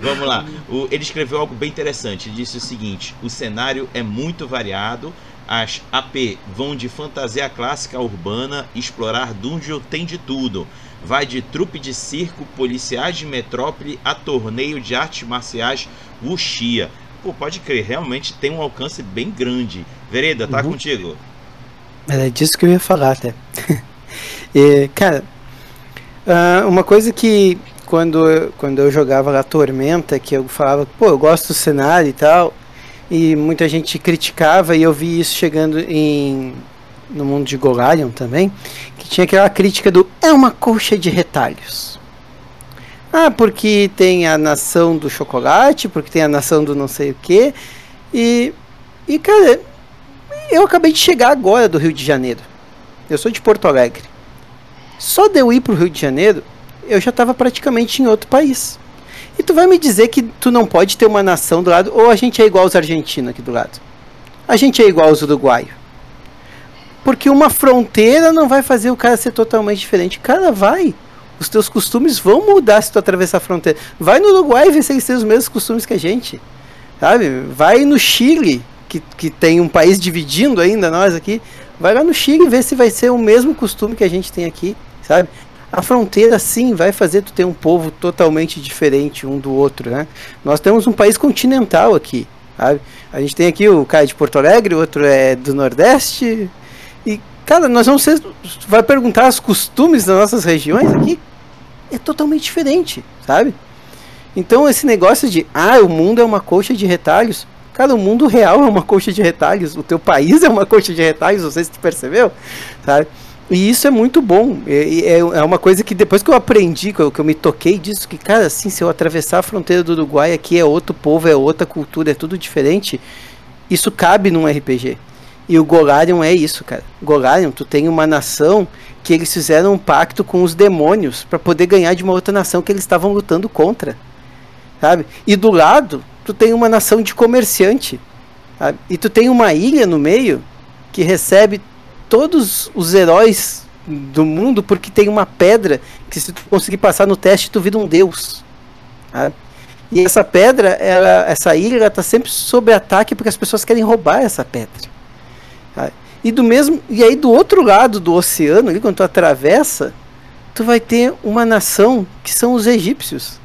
A: Vamos lá. O- ele escreveu algo bem interessante. Ele disse o seguinte: o cenário é muito variado. As AP vão de fantasia clássica urbana, explorar dungeon tem de tudo. Vai de trupe de circo, policiais de metrópole a torneio de artes marciais Wuxia. Pô, pode crer, realmente tem um alcance bem grande. Vereda, tá
C: Uhum.
A: contigo?
C: Era disso que eu ia falar até. (laughs) E, cara, ah, uma coisa que quando, eu- quando eu jogava lá Tormenta, que eu falava, pô, eu gosto do cenário e tal, e muita gente criticava, e eu vi isso chegando em no mundo de Golarion também, tinha aquela crítica do é uma colcha de retalhos. Ah, porque tem a nação do chocolate, porque tem a nação do não sei o que, e, e cara, eu acabei de chegar agora do Rio de Janeiro. Eu sou de Porto Alegre. Só de eu ir pro Rio de Janeiro, eu já estava praticamente em outro país. E tu vai me dizer que tu não pode ter uma nação do lado, ou a gente é igual aos argentinos aqui do lado. A gente é igual aos uruguaios. Porque uma fronteira não vai fazer o cara ser totalmente diferente. Cara, vai. Os teus costumes vão mudar se tu atravessar a fronteira. Vai no Uruguai ver se eles têm os mesmos costumes que a gente. Sabe? Vai no Chile, que, que tem um país dividindo ainda nós aqui. Vai lá no Chile ver se vai ser o mesmo costume que a gente tem aqui, sabe? A fronteira sim vai fazer tu ter um povo totalmente diferente um do outro, né? Nós temos um país continental aqui, sabe? A gente tem aqui o cara de Porto Alegre, o outro é do Nordeste. Cara, nós vamos ser. Vai perguntar os costumes das nossas regiões aqui, é totalmente diferente, sabe? Então esse negócio de, ah, o mundo é uma colcha de retalhos. Cara, o mundo real é uma colcha de retalhos. O teu país é uma colcha de retalhos, não sei se tu percebeu, sabe? E isso é muito bom. É, é, é uma coisa que depois que eu aprendi, que eu, que eu me toquei disso, que, cara, assim, se eu atravessar a fronteira do Uruguai, aqui é outro povo, é outra cultura, é tudo diferente. Isso cabe num RPG. E o Golarion é isso, cara. Golarion, tu tem uma nação que eles fizeram um pacto com os demônios para poder ganhar de uma outra nação que eles estavam lutando contra. Sabe? E do lado, tu tem uma nação de comerciante. Sabe? E tu tem uma ilha no meio que recebe todos os heróis do mundo porque tem uma pedra que se tu conseguir passar no teste tu vira um deus. Sabe? E essa pedra, ela, essa ilha, ela tá sempre sob ataque porque as pessoas querem roubar essa pedra. E do mesmo, e aí do outro lado do oceano, ali quando tu atravessa, tu vai ter uma nação que são os egípcios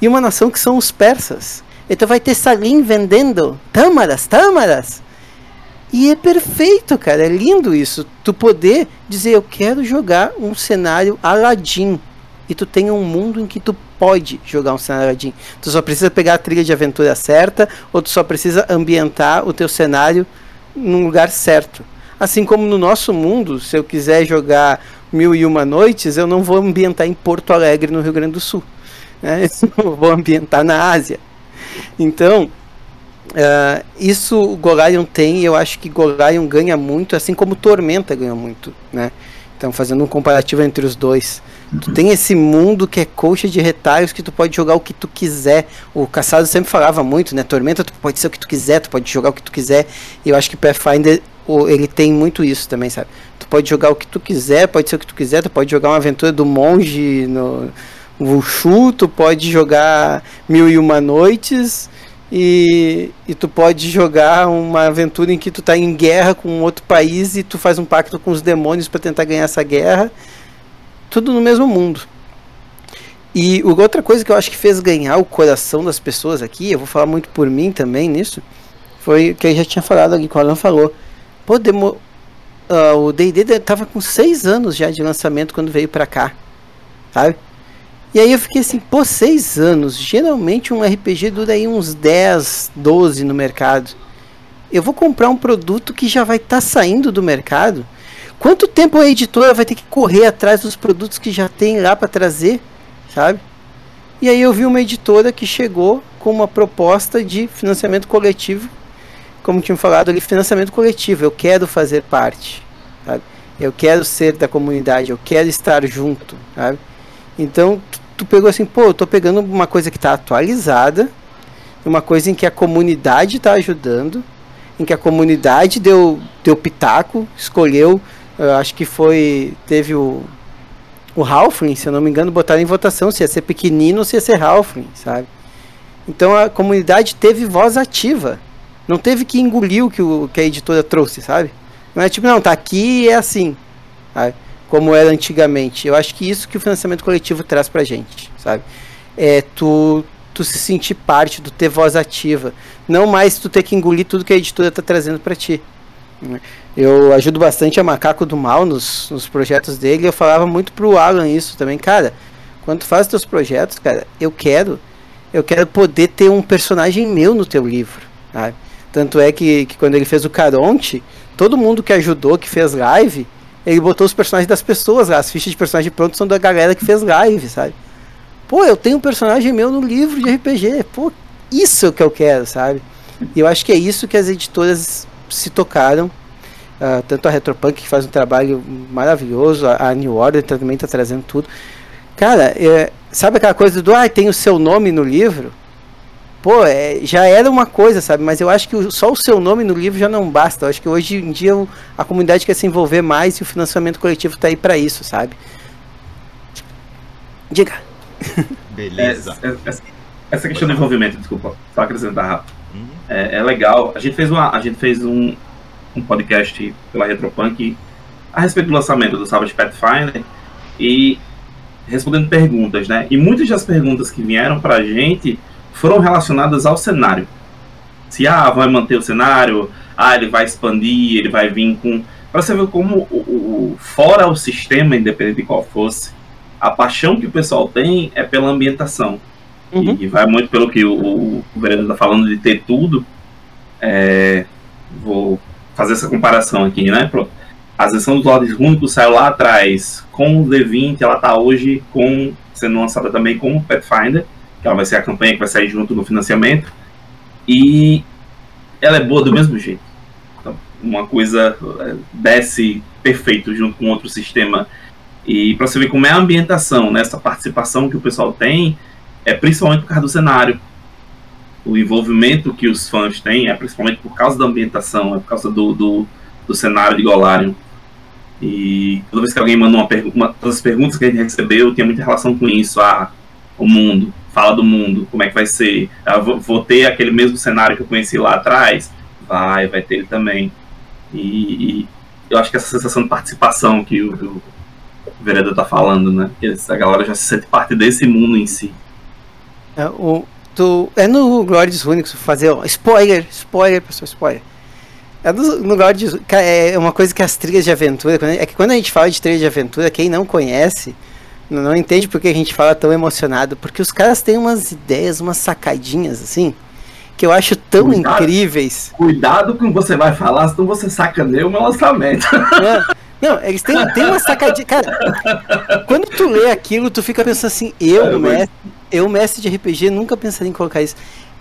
C: e uma nação que são os persas. Então vai ter Salim vendendo tâmaras, tâmaras. E é perfeito, cara, é lindo isso. Tu poder dizer eu quero jogar um cenário Aladdin e tu tem um mundo em que tu pode jogar um cenário Aladdin. Tu só precisa pegar a trilha de aventura certa ou tu só precisa ambientar o teu cenário num lugar certo. Assim como no nosso mundo, se eu quiser jogar Mil e Uma Noites, eu não vou ambientar em Porto Alegre, no Rio Grande do Sul. Né? (laughs) Eu vou ambientar na Ásia. Então, uh, isso o Golarion tem eu acho que Golarion ganha muito, assim como Tormenta ganha muito. Né? Então, fazendo um comparativo entre os dois. Tu tem esse mundo que é coxa de retalhos que tu pode jogar o que tu quiser. O Caçado sempre falava muito, né? Tormenta, tu pode ser o que tu quiser, tu pode jogar o que tu quiser. E eu acho que Pathfinder ele tem muito isso também, sabe? Tu pode jogar o que tu quiser, pode ser o que tu quiser, tu pode jogar uma aventura do monge no Wushu, tu pode jogar Mil e Uma Noites. E, e tu pode jogar uma aventura em que tu tá em guerra com outro país e tu faz um pacto com os demônios para tentar ganhar essa guerra tudo no mesmo mundo. E outra coisa que eu acho que fez ganhar o coração das pessoas aqui, eu vou falar muito por mim também nisso, foi que eu já tinha falado aqui, que o Alan falou. Pô, demo, uh, o D&D tava com 6 anos já de lançamento quando veio pra cá, sabe? E aí eu fiquei assim, pô, 6 anos, geralmente um RPG dura aí uns 10, 12 no mercado. Eu vou comprar um produto que já vai estar tá saindo do mercado, Quanto tempo a editora vai ter que correr atrás dos produtos que já tem lá para trazer, sabe? E aí eu vi uma editora que chegou com uma proposta de financiamento coletivo, como tinham falado ali, financiamento coletivo. Eu quero fazer parte, sabe? Eu quero ser da comunidade, eu quero estar junto, sabe? Então tu, tu pegou assim, pô, eu tô pegando uma coisa que está atualizada, uma coisa em que a comunidade está ajudando, em que a comunidade deu, deu pitaco, escolheu eu acho que foi. Teve o. O Halfling, se eu não me engano, botaram em votação se ia ser pequenino ou se ia ser Halfling, sabe? Então a comunidade teve voz ativa. Não teve que engolir o que, o, que a editora trouxe, sabe? Não é tipo, não, tá aqui e é assim. Sabe? Como era antigamente. Eu acho que isso que o financiamento coletivo traz pra gente, sabe? É tu, tu se sentir parte, tu ter voz ativa. Não mais tu ter que engolir tudo que a editora tá trazendo para ti. Eu ajudo bastante a Macaco do Mal nos, nos projetos dele. Eu falava muito pro Alan isso também, cara. Quando tu faz teus projetos, cara, eu quero, eu quero poder ter um personagem meu no teu livro? Tanto é que, que quando ele fez o Caronte, todo mundo que ajudou, que fez live, ele botou os personagens das pessoas lá. As fichas de personagem pronto são da galera que fez live, sabe? Pô, eu tenho um personagem meu no livro de RPG. Pô, isso é o que eu quero, sabe? E eu acho que é isso que as editoras se tocaram. Uh, tanto a Retropunk que faz um trabalho maravilhoso, a, a New Order também está trazendo tudo. Cara, é, sabe aquela coisa do ah, tem o seu nome no livro? Pô, é, já era uma coisa, sabe? Mas eu acho que o, só o seu nome no livro já não basta. Eu acho que hoje em dia o, a comunidade quer se envolver mais e o financiamento coletivo está aí para isso, sabe? Diga. (laughs)
D: Beleza. É, é, essa questão do envolvimento, desculpa, só acrescentar rápido é, é, legal. A gente fez, uma, a gente fez um, um podcast pela Retropunk a respeito do lançamento do Savage Pathfinder e respondendo perguntas, né? E muitas das perguntas que vieram pra gente foram relacionadas ao cenário. Se ah, vai manter o cenário, ah, ele vai expandir, ele vai vir com. Pra você ver como o, o, fora o sistema, independente de qual fosse, a paixão que o pessoal tem é pela ambientação. Uhum. E, vai muito pelo que o, o, vereador está falando de ter tudo. É, vou fazer essa comparação aqui, né? A versão dos Lords Únicos saiu lá atrás com o D20, ela tá hoje com sendo lançada também com o Pathfinder, que ela vai ser a campanha que vai sair junto no financiamento. E ela é boa do mesmo jeito. Então, uma coisa é, desce perfeito junto com outro sistema. E para você ver como é a ambientação, né, essa participação que o pessoal tem, é principalmente por causa do cenário. O envolvimento que os fãs têm é principalmente por causa da ambientação, é por causa do, do, do cenário de Golarion. E toda vez que alguém manda uma pergunta, todas as perguntas que a gente recebeu tinha muita relação com isso. Ah, o mundo, fala do mundo, como é que vai ser? Ah, vou, vou, ter aquele mesmo cenário que eu conheci lá atrás? Vai, vai ter ele também. E, e eu acho que essa sensação de participação que o, o vereador está falando, né? Que a galera já se sente parte desse mundo em si.
C: É, o, tu, é no Glórias Únicos fazer ó, spoiler, spoiler, pessoal, spoiler. É no, no Glórias é uma coisa que as trilhas de aventura, é que quando a gente fala de trilha de aventura, quem não conhece, não, não entende por que a gente fala tão emocionado, porque os caras têm umas ideias, umas sacadinhas assim, que eu acho tão cuidado, incríveis.
D: Cuidado com o que você vai falar, senão você sacaneia o meu lançamento. (laughs)
C: Não, eles têm, têm uma sacadinha. Cara, quando tu lê aquilo, tu fica pensando assim, eu, é, mestre, eu, mestre de RPG, nunca pensaria em colocar isso.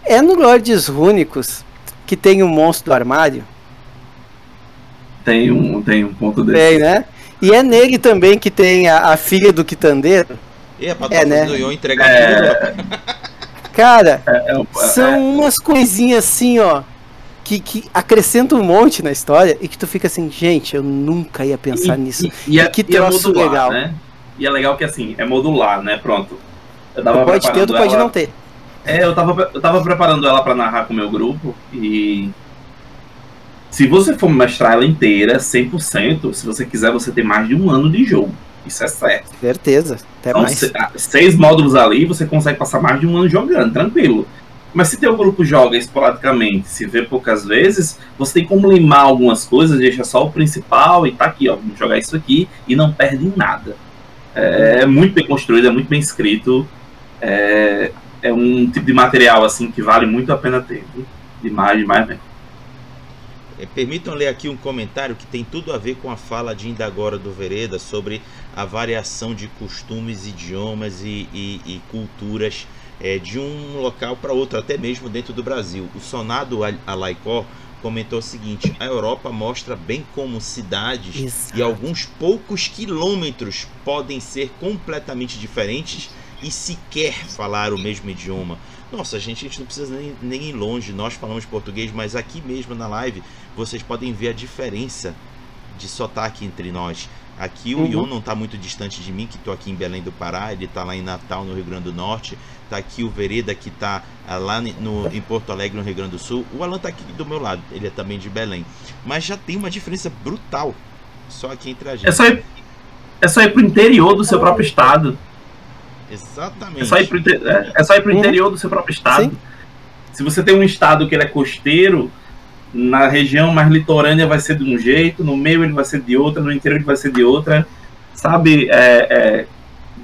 C: É no Lordes Rúnicos que tem o monstro do armário?
D: Tem um, tem um ponto desse.
C: Tem, né? E é nele também que tem a, a filha do quitandeiro.
A: E é, é né? do entregar é...
C: Cara, é, é, são umas coisinhas assim, ó, que, que acrescentam um monte na história e que tu fica assim, gente, eu nunca ia pensar
D: e,
C: nisso.
D: E, e, é, que troço modular, legal. Né? E é legal que assim, é modular, né? Pronto.
C: Eu tava pode ter, tu pode não ter.
D: É, eu tava, eu tava preparando ela para narrar com o meu grupo e se você for mestrar ela inteira, 100%, se você quiser, você tem mais de um ano de jogo. Isso é certo.
C: Certeza. Até então, mais.
D: Ah, seis módulos ali, você consegue passar mais de um ano jogando, tranquilo. Mas se teu grupo joga esporadicamente, se vê poucas vezes, você tem como limar algumas coisas, deixa só o principal e tá aqui, ó, vamos jogar isso aqui e não perde nada. É, é muito bem construído, é muito bem escrito. É, é um tipo de material assim que vale muito a pena ter. Viu? Demais, demais mesmo.
A: É, permitam ler aqui um comentário que tem tudo a ver com a fala de ainda agora do Vereda sobre a variação de costumes, idiomas e, e, e culturas é, de um local para outro, até mesmo dentro do Brasil. O Sonado Alaicó comentou o seguinte: a Europa mostra bem como cidades Exato. e alguns poucos quilômetros podem ser completamente diferentes e sequer falar o mesmo idioma. Nossa, gente, a gente não precisa nem, nem ir longe, nós falamos português, mas aqui mesmo na live vocês podem ver a diferença de sotaque entre nós. Aqui uhum. o Ion não está muito distante de mim, que estou aqui em Belém do Pará, ele está lá em Natal, no Rio Grande do Norte. Está aqui o Vereda, que está ah, lá no, em Porto Alegre, no Rio Grande do Sul. O Alan está aqui do meu lado, ele é também de Belém. Mas já tem uma diferença brutal só aqui entre a gente.
D: É só ir, é só ir pro interior do seu próprio estado.
A: Exatamente.
D: É só ir pro, é, é só ir pro uhum. interior do seu próprio estado. Sim. Se você tem um estado que ele é costeiro, na região mais litorânea vai ser de um jeito, no meio ele vai ser de outra, no interior ele vai ser de outra. Sabe, é, é,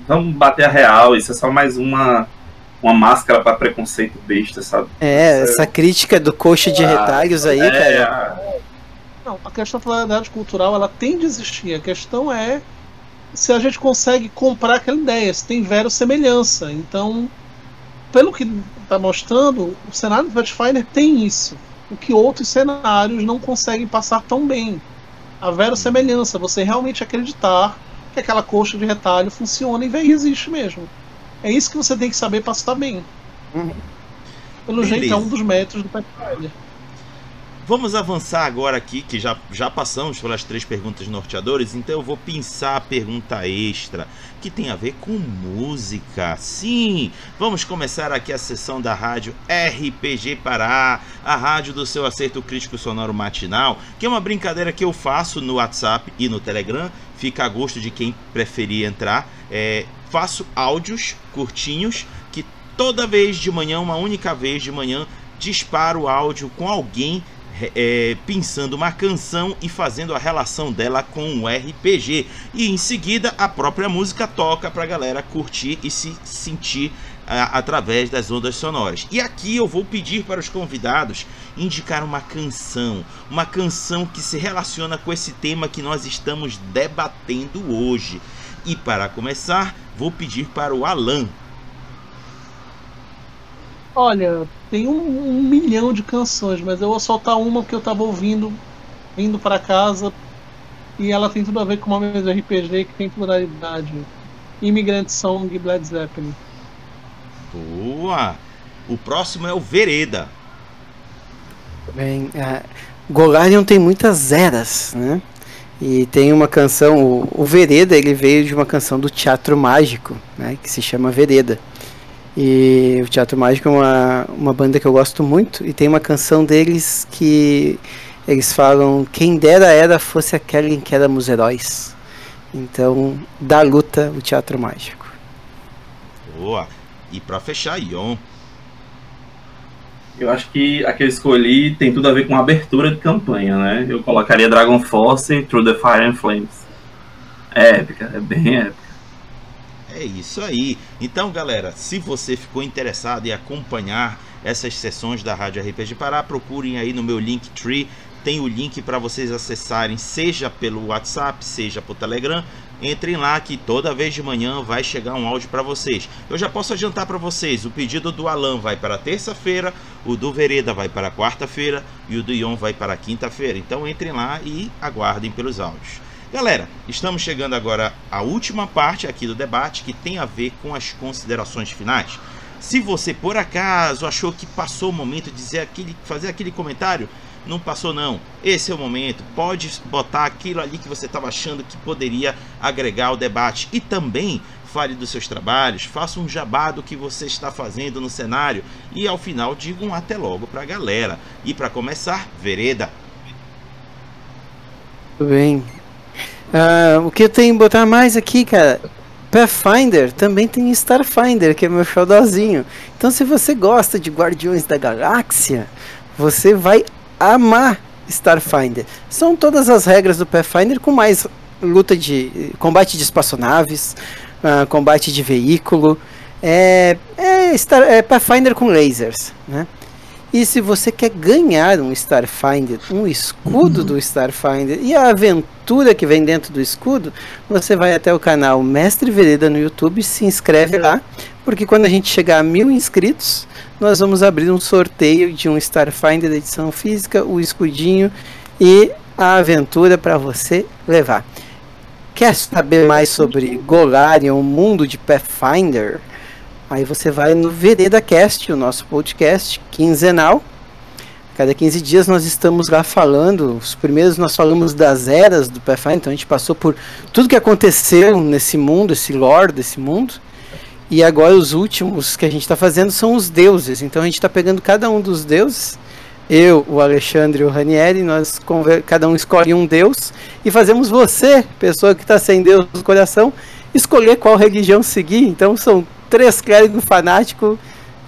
D: vamos bater a real, isso é só mais uma, uma máscara para preconceito besta, sabe?
C: É, essa crítica do coxa de ah, retalhos aí, é, cara.
B: Não, a questão da pluralidade cultural ela tem de existir. A questão é se a gente consegue comprar aquela ideia, se tem semelhança. Então, pelo que está mostrando, o cenário do Pathfinder tem isso o que outros cenários não conseguem passar tão bem. A verossemelhança, você realmente acreditar que aquela coxa de retalho funciona e existe mesmo. É isso que você tem que saber passar bem. Uhum. Pelo Beleza. jeito, é um dos métodos do Pathfinder.
A: Vamos avançar agora aqui, que já, já passamos pelas três perguntas norteadores, então eu vou pensar a pergunta extra, que tem a ver com música. Sim, vamos começar aqui a sessão da rádio RPG Pará, a rádio do seu acerto crítico sonoro matinal, que é uma brincadeira que eu faço no WhatsApp e no Telegram, fica a gosto de quem preferir entrar. É, faço áudios curtinhos que toda vez de manhã, uma única vez de manhã, disparo áudio com alguém é, pensando uma canção e fazendo a relação dela com o RPG. E em seguida a própria música toca para a galera curtir e se sentir a, através das ondas sonoras. E aqui eu vou pedir para os convidados indicar uma canção, uma canção que se relaciona com esse tema que nós estamos debatendo hoje. E para começar, vou pedir para o Alan.
B: Olha, tem um, um milhão de canções, mas eu vou soltar uma que eu estava ouvindo indo para casa e ela tem tudo a ver com uma mesa RPG que tem pluralidade. Immigrant Song Led Zeppelin.
A: Boa! O próximo é o Vereda.
C: Bem, a Golarion tem muitas eras, né? E tem uma canção, o, o, Vereda, ele veio de uma canção do Teatro Mágico, né? Que se chama Vereda. E o Teatro Mágico é uma, uma banda que eu gosto muito e tem uma canção deles que eles falam quem dera era fosse aquele em que éramos heróis. Então, da luta, o teatro mágico.
A: Boa. E para fechar, Ion.
D: Eu acho que a que eu escolhi tem tudo a ver com a abertura de campanha, né? Eu colocaria Dragon Force Through the Fire and Flames. É épica, é bem épica.
A: É isso aí. Então, galera, se você ficou interessado em acompanhar essas sessões da Rádio RPG Pará, procurem aí no meu Linktree tem o link para vocês acessarem, seja pelo WhatsApp, seja por Telegram. Entrem lá que toda vez de manhã vai chegar um áudio para vocês. Eu já posso adiantar para vocês: o pedido do Alan vai para terça-feira, o do Vereda vai para quarta-feira e o do Ion vai para quinta-feira. Então entrem lá e aguardem pelos áudios. Galera, estamos chegando agora à última parte aqui do debate que tem a ver com as considerações finais. Se você por acaso achou que passou o momento de dizer aquele, fazer aquele comentário, não passou não. Esse é o momento. Pode botar aquilo ali que você estava achando que poderia agregar ao debate e também fale dos seus trabalhos, faça um jabá do que você está fazendo no cenário e ao final diga um até logo para a galera. E para começar, Vereda.
C: Tudo bem. Uh, o que eu tenho que botar mais aqui, cara? Pathfinder também tem Starfinder, que é meu xodózinho. Então, se você gosta de Guardiões da Galáxia, você vai amar Starfinder. São todas as regras do Pathfinder com mais luta de combate de espaçonaves, uh, combate de veículo, é, é, Star, é Pathfinder com lasers, né? E se você quer ganhar um Starfinder, um escudo do Starfinder e a aventura que vem dentro do escudo, você vai até o canal Mestre Vereda no YouTube, se inscreve lá, porque quando a gente chegar a mil inscritos, nós vamos abrir um sorteio de um Starfinder da edição física, o escudinho e a aventura para você levar. Quer saber mais sobre Golarion, o mundo de Pathfinder? Aí você vai no Vereda Cast, o nosso podcast quinzenal. Cada 15 dias nós estamos lá falando. Os primeiros nós falamos das eras do Pathfinder, então a gente passou por tudo que aconteceu nesse mundo, esse lore desse mundo. E agora os últimos que a gente está fazendo são os deuses. Então a gente está pegando cada um dos deuses. Eu, o Alexandre e o Ranieri, nós cada um escolhe um deus e fazemos você, pessoa que está sem Deus no coração, escolher qual religião seguir. Então são três clérigos fanáticos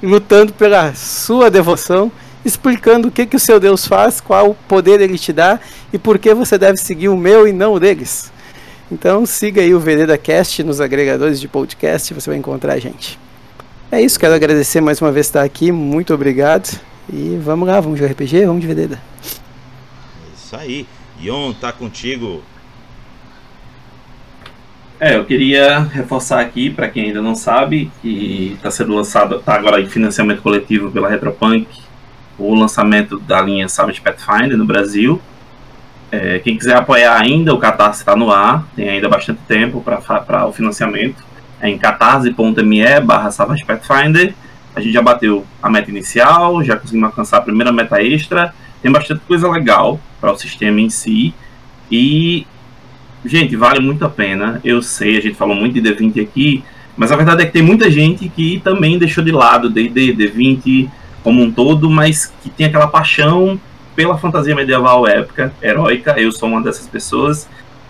C: lutando pela sua devoção, explicando o que, que o seu Deus faz, qual poder ele te dá e por que você deve seguir o meu e não o deles. Então siga aí o Vereda Cast nos agregadores de podcast, você vai encontrar a gente. É isso, quero agradecer mais uma vez estar aqui, muito obrigado. E vamos lá, vamos de RPG, vamos de Vereda.
A: Isso aí. Ion, tá contigo.
D: É, eu queria reforçar aqui, para quem ainda não sabe, que está sendo lançado, está agora em financiamento coletivo pela Retropunk, o lançamento da linha Savage Pathfinder no Brasil. É, quem quiser apoiar ainda, o Catarse está no ar, tem ainda bastante tempo para o financiamento. É em catarse.me barra Savage Pathfinder. A gente já bateu a meta inicial, já conseguimos alcançar a primeira meta extra. Tem bastante coisa legal para o sistema em si. E Gente, vale muito a pena. Eu sei, a gente falou muito de D20 aqui, mas a verdade é que tem muita gente que também deixou de lado D&D, D20 como um todo, mas que tem aquela paixão pela fantasia medieval épica, heróica. Eu sou uma dessas pessoas.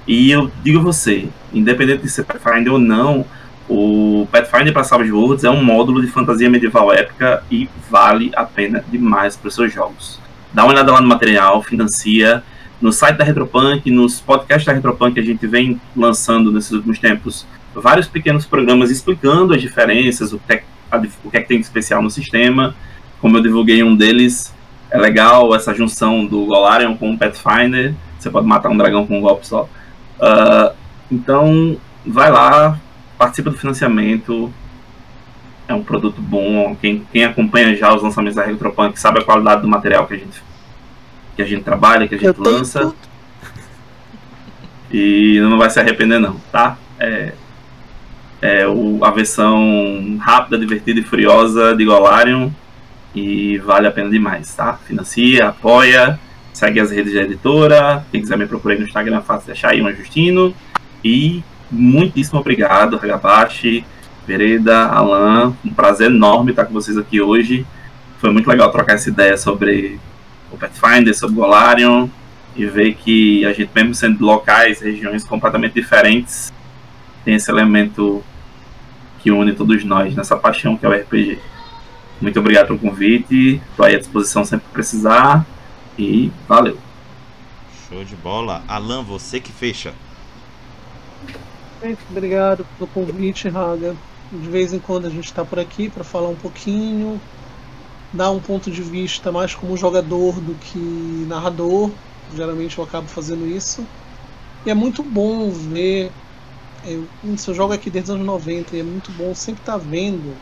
D: E eu digo a você, independente de ser Pathfinder ou não, o Pathfinder para Savage Worlds é um módulo de fantasia medieval épica e vale a pena demais para os seus jogos. Dá uma olhada lá no material, financia no site da Retropunk, nos podcasts da Retropunk, a gente vem lançando nesses últimos tempos vários pequenos programas explicando as diferenças, o a, o que é que tem de especial no sistema. Como eu divulguei um deles, é legal essa junção do Golarion com o Pathfinder. Você pode matar um dragão com um golpe só. Uh, então, vai lá, participa do financiamento. É um produto bom. Quem, quem acompanha já os lançamentos da Retropunk sabe a qualidade do material que a gente, que a gente trabalha, que a gente lança. (laughs) E não vai se arrepender não, tá? É, é o, a versão rápida, divertida e furiosa de Golarion e vale a pena demais, tá? Financia, apoia, segue as redes da editora. Quem quiser me procurar no Instagram, fácil achar aí, um Justino. E muitíssimo obrigado, Hagabashi, Vereda, Alan. Um prazer enorme estar com vocês aqui hoje. Foi muito legal trocar essa ideia sobre o Pathfinder, sobre o Golarion e ver que a gente, mesmo sendo locais, regiões completamente diferentes, tem esse elemento que une todos nós nessa paixão que é o RPG. Muito obrigado pelo convite. Estou aí à disposição sempre que precisar. E valeu.
A: Show de bola. Alan, você que fecha.
B: Muito obrigado pelo convite, Raga. De vez em quando a gente está por aqui para falar um pouquinho, dar um ponto de vista mais como jogador do que narrador. Geralmente eu acabo fazendo isso. E é muito bom ver. Eu, eu jogo aqui desde os anos 90 e é muito bom sempre estar tá vendo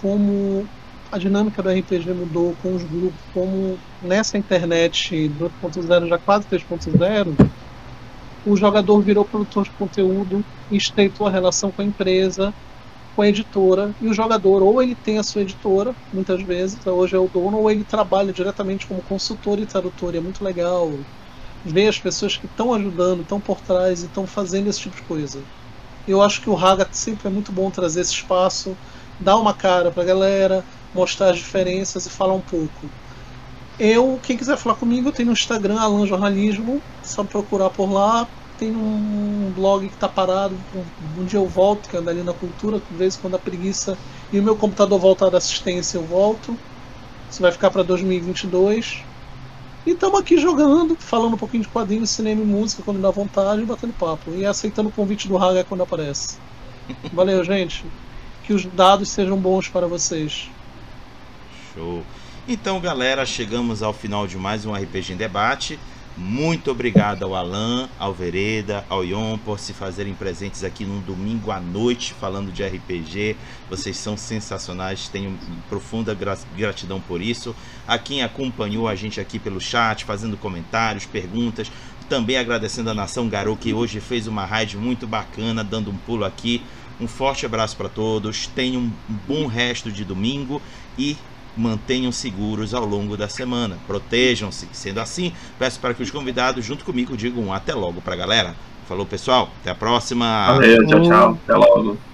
B: como a dinâmica do RPG mudou com os grupos, como nessa internet 2.0, já quase 3.0, o jogador virou produtor de conteúdo estreitou a relação com a empresa, com a editora, e o jogador ou ele tem a sua editora, muitas vezes, hoje é o dono, ou ele trabalha diretamente como consultor e tradutor, e é muito legal ver as pessoas que estão ajudando, estão por trás e estão fazendo esse tipo de coisa. Eu acho que o Raga sempre é muito bom trazer esse espaço, dar uma cara para a galera, mostrar as diferenças e falar um pouco. Eu, quem quiser falar comigo, tem no Instagram Alan Jornalismo, só procurar por lá. Tem um blog que está parado, um dia eu volto, que anda ali na cultura, de vez quando a preguiça e o meu computador voltar da assistência eu volto. Isso vai ficar para 2022. E estamos aqui jogando, falando um pouquinho de quadrinhos, cinema e música quando dá vontade, batendo papo. E aceitando o convite do Haga quando aparece. Valeu, gente. Que os dados sejam bons para vocês.
A: Show. Então, galera, chegamos ao final de mais um RPG em Debate. Muito obrigado ao Alan, ao Vereda, ao Ion por se fazerem presentes aqui num domingo à noite falando de RPG. Vocês são sensacionais, tenho profunda gratidão por isso. A quem acompanhou a gente aqui pelo chat, fazendo comentários, perguntas. Também agradecendo a Nação Garou que hoje fez uma raid muito bacana, dando um pulo aqui. Um forte abraço para todos. Tenham um bom resto de domingo e mantenham seguros ao longo da semana. Protejam-se. Sendo assim, peço para que os convidados, junto comigo, digam um até logo para a galera. Falou, pessoal. Até a próxima.
D: Valeu, tchau, tchau. Até logo.